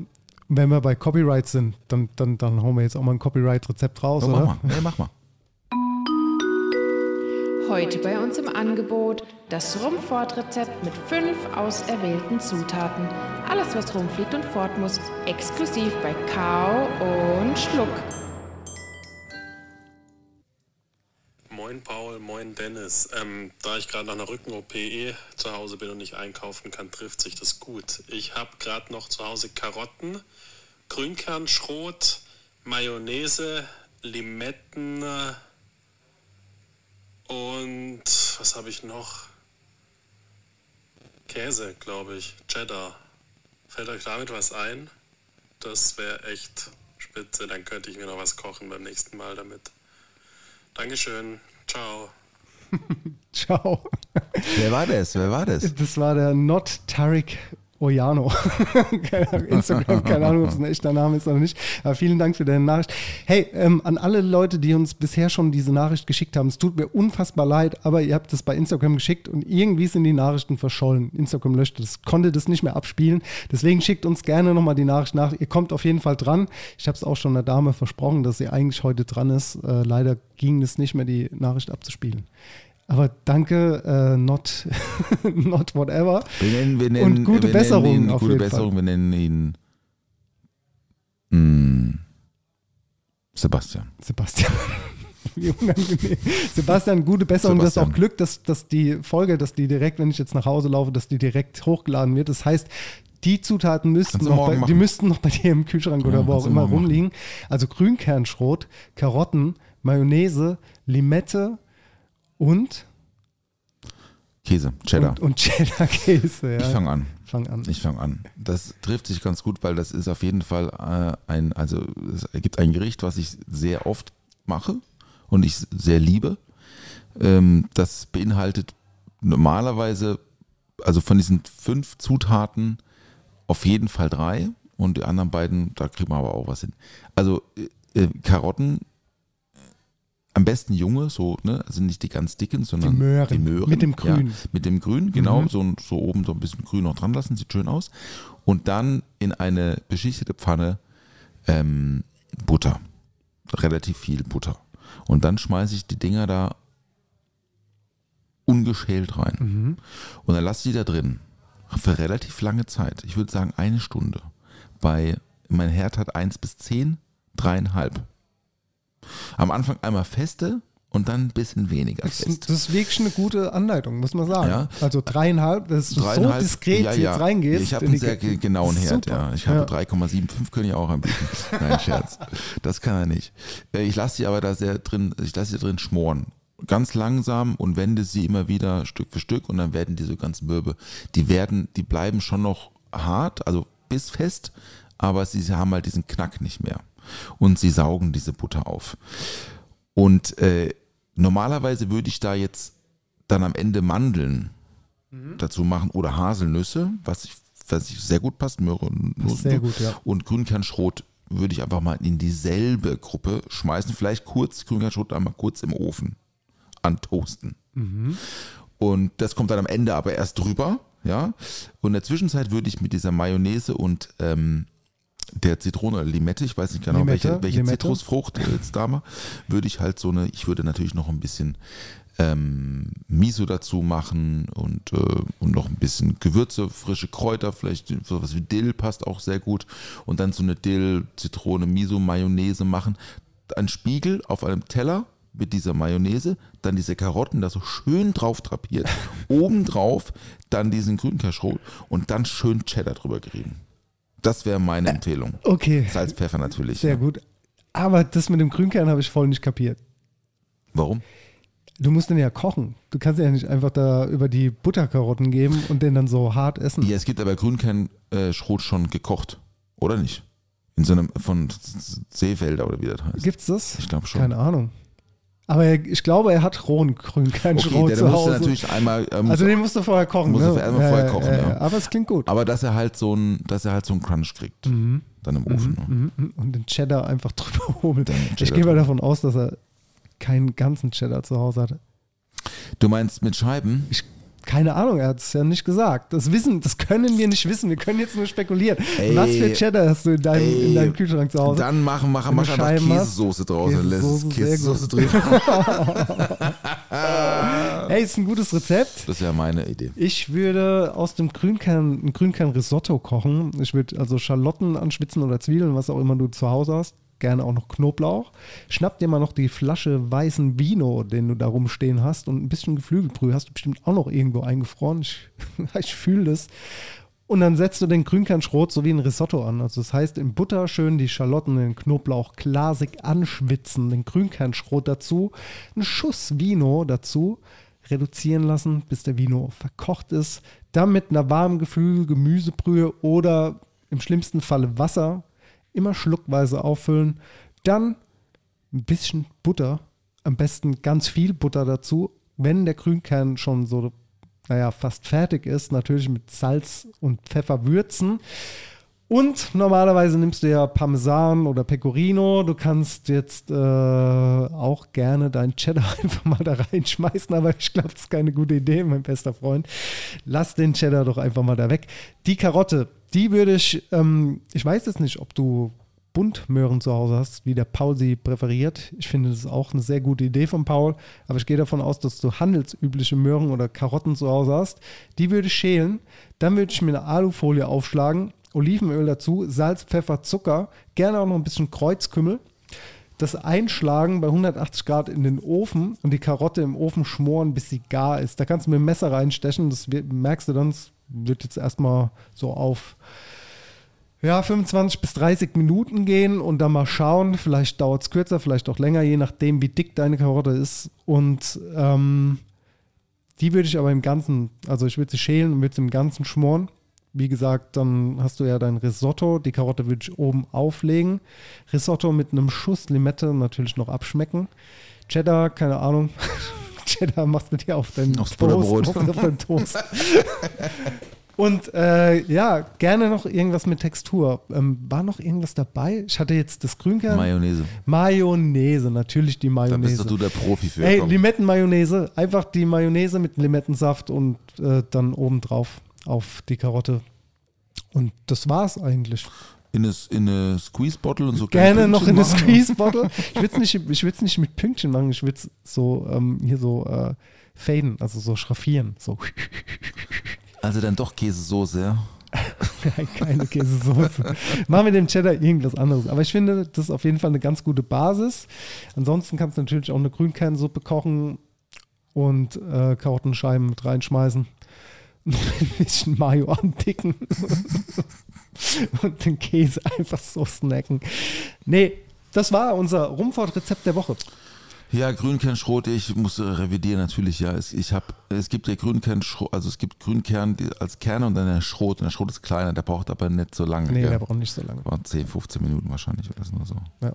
wenn wir bei Copyright sind, dann, dann, dann hauen wir jetzt auch mal ein Copyright-Rezept raus, Ja, oder? mach mal, ja, mach mal. Heute bei uns im Angebot das Rumfort-Rezept mit fünf auserwählten Zutaten. Alles, was rumfliegt und fort muss, exklusiv bei Kau und Schluck. Moin Paul, moin Dennis. Ähm, da ich gerade nach einer Rücken-OP eh zu Hause bin und nicht einkaufen kann, trifft sich das gut. Ich habe gerade noch zu Hause Karotten, Grünkernschrot, Mayonnaise, Limetten und was habe ich noch? Käse, glaube ich, Cheddar. Fällt euch damit was ein? Das wäre echt spitze. Dann könnte ich mir noch was kochen beim nächsten Mal damit. Dankeschön. Ciao. [LAUGHS] Ciao. Wer war das? Wer war das? Das war der Not Tarek [LAUGHS] Ahnung, Instagram, keine Ahnung, ob es ein echter Name ist oder nicht. Aber vielen Dank für deine Nachricht. Hey, ähm, an alle Leute, die uns bisher schon diese Nachricht geschickt haben, es tut mir unfassbar leid, aber ihr habt es bei Instagram geschickt und irgendwie sind die Nachrichten verschollen. Instagram löschte das, konnte das nicht mehr abspielen. Deswegen schickt uns gerne nochmal die Nachricht nach. Ihr kommt auf jeden Fall dran. Ich habe es auch schon der Dame versprochen, dass sie eigentlich heute dran ist. Äh, leider ging es nicht mehr, die Nachricht abzuspielen. Aber danke, äh, not, [LAUGHS] not whatever. Wir nennen, wir nennen, Und gute wir Besserung nennen ihn, auf gute jeden Besserung, Fall. wir nennen ihn mm, Sebastian. Sebastian. [LAUGHS] Wie unangenehm. Sebastian, gute Besserung. Das ist auch Sebastian. Glück, dass, dass die Folge, dass die direkt, wenn ich jetzt nach Hause laufe, dass die direkt hochgeladen wird. Das heißt, die Zutaten müssten du noch bei, die müssten noch bei dir im Kühlschrank Ja, oder wo auch du immer rumliegen. Also Grünkernschrot, Karotten, Mayonnaise, Limette und, Käse, Cheddar. und, und Cheddar-Käse. Ja. Ich fange an. Fang an. Ich fange an. Das trifft sich ganz gut, weil das ist auf jeden Fall äh, ein, also es gibt ein Gericht, was ich sehr oft mache und ich sehr liebe. Ähm, das beinhaltet normalerweise, also von diesen fünf Zutaten auf jeden Fall drei und die anderen beiden, da kriegen wir aber auch was hin. Also äh, äh, Karotten Am besten junge, so, ne, also nicht die ganz dicken, sondern Die Möhren. Die Möhren Mit dem Grün. Ja, mit dem Grün, genau, Mhm. so, so oben so ein bisschen Grün noch dran lassen, sieht schön aus. Und dann in eine beschichtete Pfanne ähm, Butter. Relativ viel Butter. Und dann schmeiße ich die Dinger da ungeschält rein. Mhm. Und dann lasse ich die da drin. Für relativ lange Zeit. Ich würde sagen eine Stunde. Bei, mein Herd hat 1 bis 10, dreieinhalb. Am Anfang einmal feste und dann ein bisschen weniger Das, fest. ist- das ist wirklich eine gute Anleitung, muss man sagen. Ja. Also dreieinhalb, das ist so Dreieinhalb- diskret ja, ja. jetzt reingehst. Ich habe in einen sehr ge- genauen Herd, Super. ja. Ich habe Ja. 3,75, können ich auch anbieten. [LAUGHS] Nein, Scherz. Das kann er nicht. Äh, Ich lasse sie aber da sehr drin, ich lasse sie drin schmoren. Ganz langsam und wende sie immer wieder Stück für Stück und dann werden diese ganzen Mürbe, die werden, die bleiben schon noch hart, also bis fest, aber sie, sie haben halt diesen Knack nicht mehr. Und sie saugen diese Butter auf. Und äh, normalerweise würde ich da jetzt dann am Ende Mandeln dazu machen oder Haselnüsse, was, ich, was ich sehr gut passt, Möhre und sehr gut, ja. Und Grünkernschrot würde ich einfach mal in dieselbe Gruppe schmeißen. Vielleicht kurz, Grünkernschrot einmal kurz im Ofen antoasten. Und das kommt dann am Ende aber erst drüber, ja. Und in der Zwischenzeit würde ich mit dieser Mayonnaise und ähm, der Zitrone oder Limette, ich weiß nicht genau, Limette, welche, welche Limette. Zitrusfrucht jetzt da mal, würde ich halt so eine, ich würde natürlich noch ein bisschen ähm, Miso dazu machen und, äh, und noch ein bisschen Gewürze, frische Kräuter, vielleicht sowas wie Dill passt auch sehr gut. Und dann so eine Dill, Zitrone, Miso, Mayonnaise machen. Ein Spiegel auf einem Teller mit dieser Mayonnaise, dann diese Karotten da so schön drauf drapiert, [LAUGHS] obendrauf dann diesen Grünkernschrot und dann schön Cheddar drüber gerieben. Das wäre meine Empfehlung. Okay, Salz, Pfeffer natürlich. sehr ja. gut. Aber das mit dem Grünkern habe ich voll nicht kapiert. Warum? Du musst den ja kochen. Du kannst ja nicht einfach da über die Butterkarotten geben und den dann so hart essen. Ja, es gibt aber Grünkernschrot schon gekocht, oder nicht? In so einem von Seefelder oder wie das heißt. Gibt's das? Ich glaube schon. Keine Ahnung. Aber er, ich glaube, er hat rohen Grünkernschrot Okay, der zu Hause. natürlich einmal. ähm, also den musst du vorher kochen. musst ne? du vorher kochen, ja. Aber es klingt gut. aber dass er halt so ein, dass er halt so einen Crunch kriegt. Mhm. Dann im Ofen. ne? Mhm, mhm. Und den Cheddar einfach [LAUGHS] drüber den Ich gehe mal davon aus, dass er keinen ganzen Cheddar zu Hause hat. Du meinst mit Scheiben? Ich, keine Ahnung, er hat es ja nicht gesagt. Das wissen, das können wir nicht wissen. Wir können jetzt nur spekulieren. Ey, Was für Cheddar hast du in deinem, in ey, deinem Kühlschrank zu Hause? Dann machen, mach du einfach Käsesoße draus und lässt Käsesoße, drin. [LAUGHS] Hey, ist ein gutes Rezept. Das wäre meine Idee. Ich würde aus dem Grünkern ein Grünkern-Risotto kochen. Ich würde also Schalotten anschwitzen oder Zwiebeln, was auch immer du zu Hause hast. Gerne auch noch Knoblauch. Schnapp dir mal noch die Flasche weißen Vino, den du da rumstehen hast und ein bisschen Geflügelbrühe hast du bestimmt auch noch irgendwo eingefroren. Ich, [LAUGHS] ich fühle das. Und dann setzt du den Grünkernschrot so wie ein Risotto an. Also das heißt, in Butter schön die Schalotten, den Knoblauch glasig anschwitzen, den Grünkernschrot dazu, einen Schuss Vino dazu, reduzieren lassen, bis der Vino verkocht ist. Dann mit einer warmen Geflügel, Gemüsebrühe oder im schlimmsten Falle Wasser immer schluckweise auffüllen. Dann ein bisschen Butter, am besten ganz viel Butter dazu. Wenn der Grünkern schon so, naja, fast fertig ist, natürlich mit Salz und Pfeffer würzen. Und normalerweise nimmst du ja Parmesan oder Pecorino. Du kannst jetzt äh, auch gerne dein Cheddar [LAUGHS] einfach mal da reinschmeißen, aber ich glaube, das ist keine gute Idee, mein bester Freund. Lass den Cheddar doch einfach mal da weg. Die Karotte, die würde ich, ähm, ich weiß jetzt nicht, ob du Buntmöhren zu Hause hast, wie der Paul sie präferiert. Ich finde, das ist auch eine sehr gute Idee von Paul, aber ich gehe davon aus, dass du handelsübliche Möhren oder Karotten zu Hause hast. Die würde ich schälen. Dann würde ich mir eine Alufolie aufschlagen, Olivenöl dazu, Salz, Pfeffer, Zucker, gerne auch noch ein bisschen Kreuzkümmel. Das einschlagen bei 180 Grad in den Ofen und die Karotte im Ofen schmoren, bis sie gar ist. Da kannst du mit dem Messer reinstechen, das merkst du dann, es wird jetzt erstmal so auf ja, 25 bis 30 Minuten gehen und dann mal schauen. Vielleicht dauert es kürzer, vielleicht auch länger, je nachdem, wie dick deine Karotte ist. Und ähm, die würde ich aber im Ganzen, also ich würde sie schälen und würde sie im Ganzen schmoren. Wie gesagt, dann hast du ja dein Risotto. Die Karotte würde ich oben auflegen. Risotto mit einem Schuss Limette natürlich noch abschmecken. Cheddar, keine Ahnung. [LAUGHS] Cheddar machst du dir auf dein Aufs Toast. Auf dein Toast. [LAUGHS] Und äh, ja, gerne noch irgendwas mit Textur. Ähm, war noch irgendwas dabei? Ich hatte jetzt das Grünkern. Mayonnaise. Mayonnaise, natürlich die Da Mayonnaise. bist doch du der Profi für. Ey. Limettenmayonnaise. Einfach die Mayonnaise mit Limettensaft und äh, dann obendrauf auf die Karotte. Und das war's eigentlich. in eine, in eine Squeeze-Bottle und so Gerne noch in eine machen. Squeeze-Bottle. [LAUGHS] Ich würde es nicht, ich nicht mit Pünktchen machen, ich würde es so ähm, hier so äh, faden, also so schraffieren. So. Also dann doch Käsesoße, ja. [LAUGHS] Nein, keine Käsesoße. Machen wir dem Cheddar irgendwas anderes. Aber ich finde, das ist auf jeden Fall eine ganz gute Basis. Ansonsten kannst du natürlich auch eine Grünkernsuppe kochen und äh, Karottenscheiben mit reinschmeißen. Ein bisschen Mayo andicken. [LAUGHS] und den Käse einfach so snacken. Nee, das war unser Rumfort-Rezept der Woche. Ja, Grünkernschrot, ich muss äh, revidieren natürlich, ja. Es, ich hab, es gibt ja Grünkernschrot, also es gibt Grünkern als Kerne und dann der Schrot. Und der Schrot ist kleiner, der braucht aber nicht so lange. Nee, gell? der braucht nicht so lange. War 10, 15 Minuten wahrscheinlich oder so. Ja.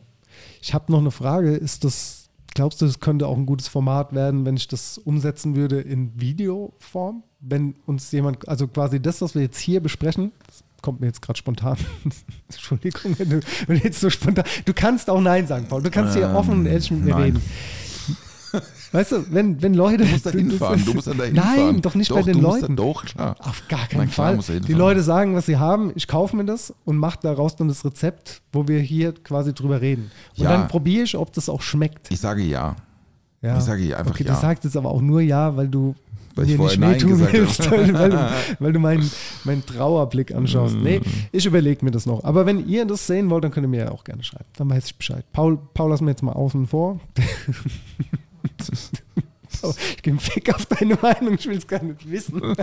Ich habe noch eine Frage. Ist das, glaubst du, das könnte auch ein gutes Format werden, wenn ich das umsetzen würde in Videoform? Wenn uns jemand, also quasi das, was wir jetzt hier besprechen, das kommt mir jetzt gerade spontan. [LAUGHS] Entschuldigung, wenn du, wenn du jetzt so spontan. Du kannst auch Nein sagen, Paul. Du kannst hier Ähm, offen und ehrlich mit mir nein. reden. Weißt du, wenn, wenn Leute. Du musst da hinfahren, du musst dann da hinfahren. Nein, doch nicht Doch, bei den Leuten. doch, klar. Auf gar keinen klar, Fall. Die. Leute sagen, was sie haben. Ich kaufe mir das und mache daraus dann das Rezept, wo wir hier quasi drüber reden. Und Ja. dann probiere ich, ob das auch schmeckt. Ich sage ja. Ja. Ich sage ja einfach okay, ja. Du sagst jetzt aber auch nur ja, weil du Weil mir nicht Nein wehtun gesagt willst, weil, weil du, [LAUGHS] weil du meinen, meinen Trauerblick anschaust. Nee, Mm. ich überlege mir das noch. Aber wenn ihr das sehen wollt, dann könnt ihr mir ja auch gerne schreiben. Dann weiß ich Bescheid. Paul, Paul lass mir jetzt mal außen vor. [LAUGHS] [LAUGHS] Ich gebe einen Fick auf deine Meinung, ich will es gar nicht wissen. [LAUGHS]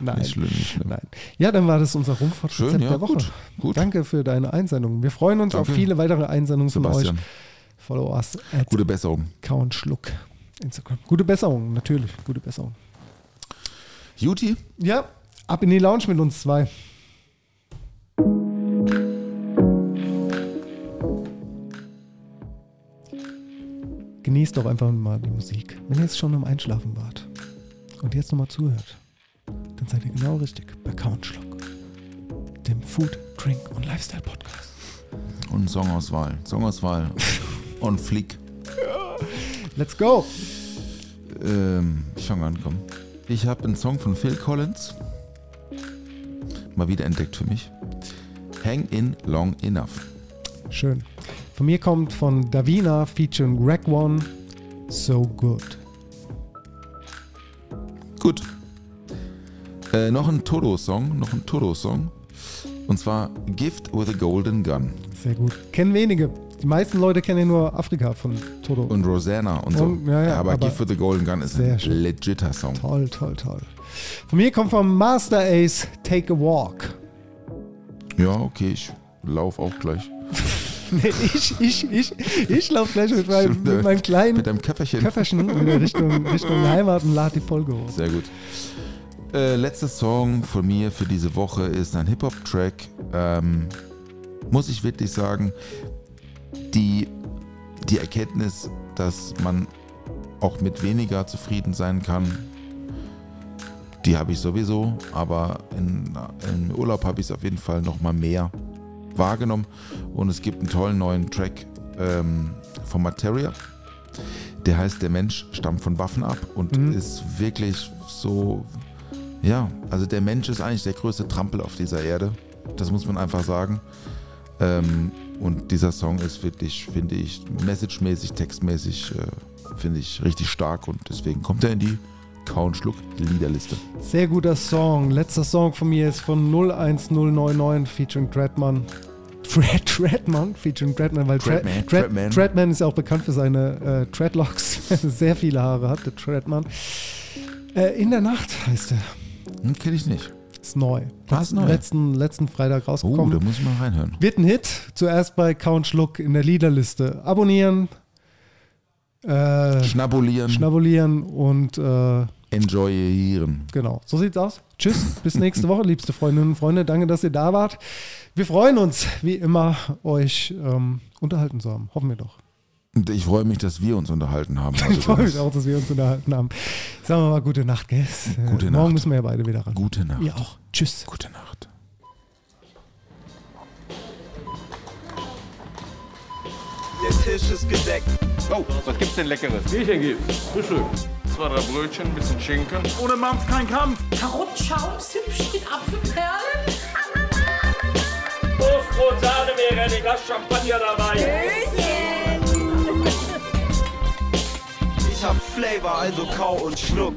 Nein. Nicht schlimm, nicht schlimm. Nein. Ja, dann war das unser Rumfortrezept Schön, ja, der Woche. gut, gut. Danke für deine Einsendung. Wir freuen uns Danke. auf viele weitere Einsendungen Sebastian. von euch. Follow us at Gute Besserung. Kau und Schluck. Instagram. Gute Besserung, natürlich. Gute Besserung. Juti? Ja, ab in die Lounge mit uns zwei. Genießt doch einfach mal die Musik. Wenn ihr jetzt schon am Einschlafen wart und jetzt nochmal zuhört, dann seid ihr genau richtig bei Kau und Schluck, dem Food, Drink und Lifestyle Podcast. Und Songauswahl. Songauswahl. [LAUGHS] On fleek. Let's go! Ähm, ich fange an, komm. Ich habe einen Song von Phil Collins. Mal wieder entdeckt für mich. Hang in long enough. Schön. Von mir kommt von Davina featuring Greg One So Good. Gut. Äh, noch ein Toto-Song, noch ein Toto-Song. Und zwar Gift with a Golden Gun. Sehr gut. Kennen wenige. Die meisten Leute kennen ja nur Afrika von Toto. Und Rosanna und so. Und- ja, ja, aber, aber Gift with a Golden Gun ist sehr ein schön. legitter Song. Toll, toll, toll. Von mir kommt von Master Ace Take a Walk. Ja, okay, ich laufe auch gleich. [LAUGHS] Nee, ich, ich, ich, ich laufe gleich mit meinem, mit meinem kleinen Mit deinem Köfferchen. Köfferchen in Richtung, [LAUGHS] Richtung Heimat und lade die Folge hoch. Sehr gut. Äh, letzter Song von mir für diese Woche ist ein Hip-Hop-Track. Ähm, muss ich wirklich sagen, die, die Erkenntnis, dass man auch mit weniger zufrieden sein kann, die habe ich sowieso, aber in, im Urlaub habe ich es auf jeden Fall noch mal mehr wahrgenommen. Und es gibt einen tollen neuen Track ähm, von Materia. Der heißt Der Mensch stammt von Waffen ab und Mhm. ist wirklich so, ja, also der Mensch ist eigentlich der größte Trampel auf dieser Erde. Das muss man einfach sagen. Ähm, und dieser Song ist wirklich, finde ich, messagemäßig, textmäßig, äh, finde ich richtig stark und deswegen kommt er in die Kau und Schluck Liederliste. Sehr guter Song. Letzter Song von mir ist von 01099 featuring Dreadman. Dread, Dreadman featuring Dreadman, weil Dread, Dreadman, Dread, Dreadman. Dreadman ist ja auch bekannt für seine äh, Dreadlocks. [LAUGHS] Sehr viele Haare hat der Dreadman. Äh, in der Nacht heißt er. Hm, Kenne ich nicht. Ist neu. Ah, ist neu. Letzten, letzten Freitag Oh, rausgekommen. da muss ich mal reinhören. Wird ein Hit. Zuerst bei Count Schluck in der Liederliste. Abonnieren. Äh, Schnabulieren, schnabulieren und äh, enjoyieren. Genau, so sieht's aus. Tschüss, bis nächste Woche, liebste Freundinnen und Freunde. Danke, dass ihr da wart. Wir freuen uns, wie immer, euch ähm, unterhalten zu haben. Hoffen wir doch. Ich freue mich, dass wir uns unterhalten haben. [LAUGHS] Ich freue mich auch, dass wir uns unterhalten haben. Sagen wir mal gute Nacht, gell? Gute Äh, Nacht. Morgen müssen wir ja beide wieder ran. Gute Nacht. Ihr auch. Tschüss. Gute Nacht. Der Tisch ist gedeckt. Oh, was gibt's denn Leckeres? Bierchen gibt's. Frühstück. Zwei, drei Brötchen, ein bisschen Schinken. Ohne Mampf kein Kampf. Karottenschaum, Zimtchen mit Apfelperlen. Toastbrot, Sahne, wäre ein Glas Champagner dabei. Ich hab Flavor, also kau und schluck.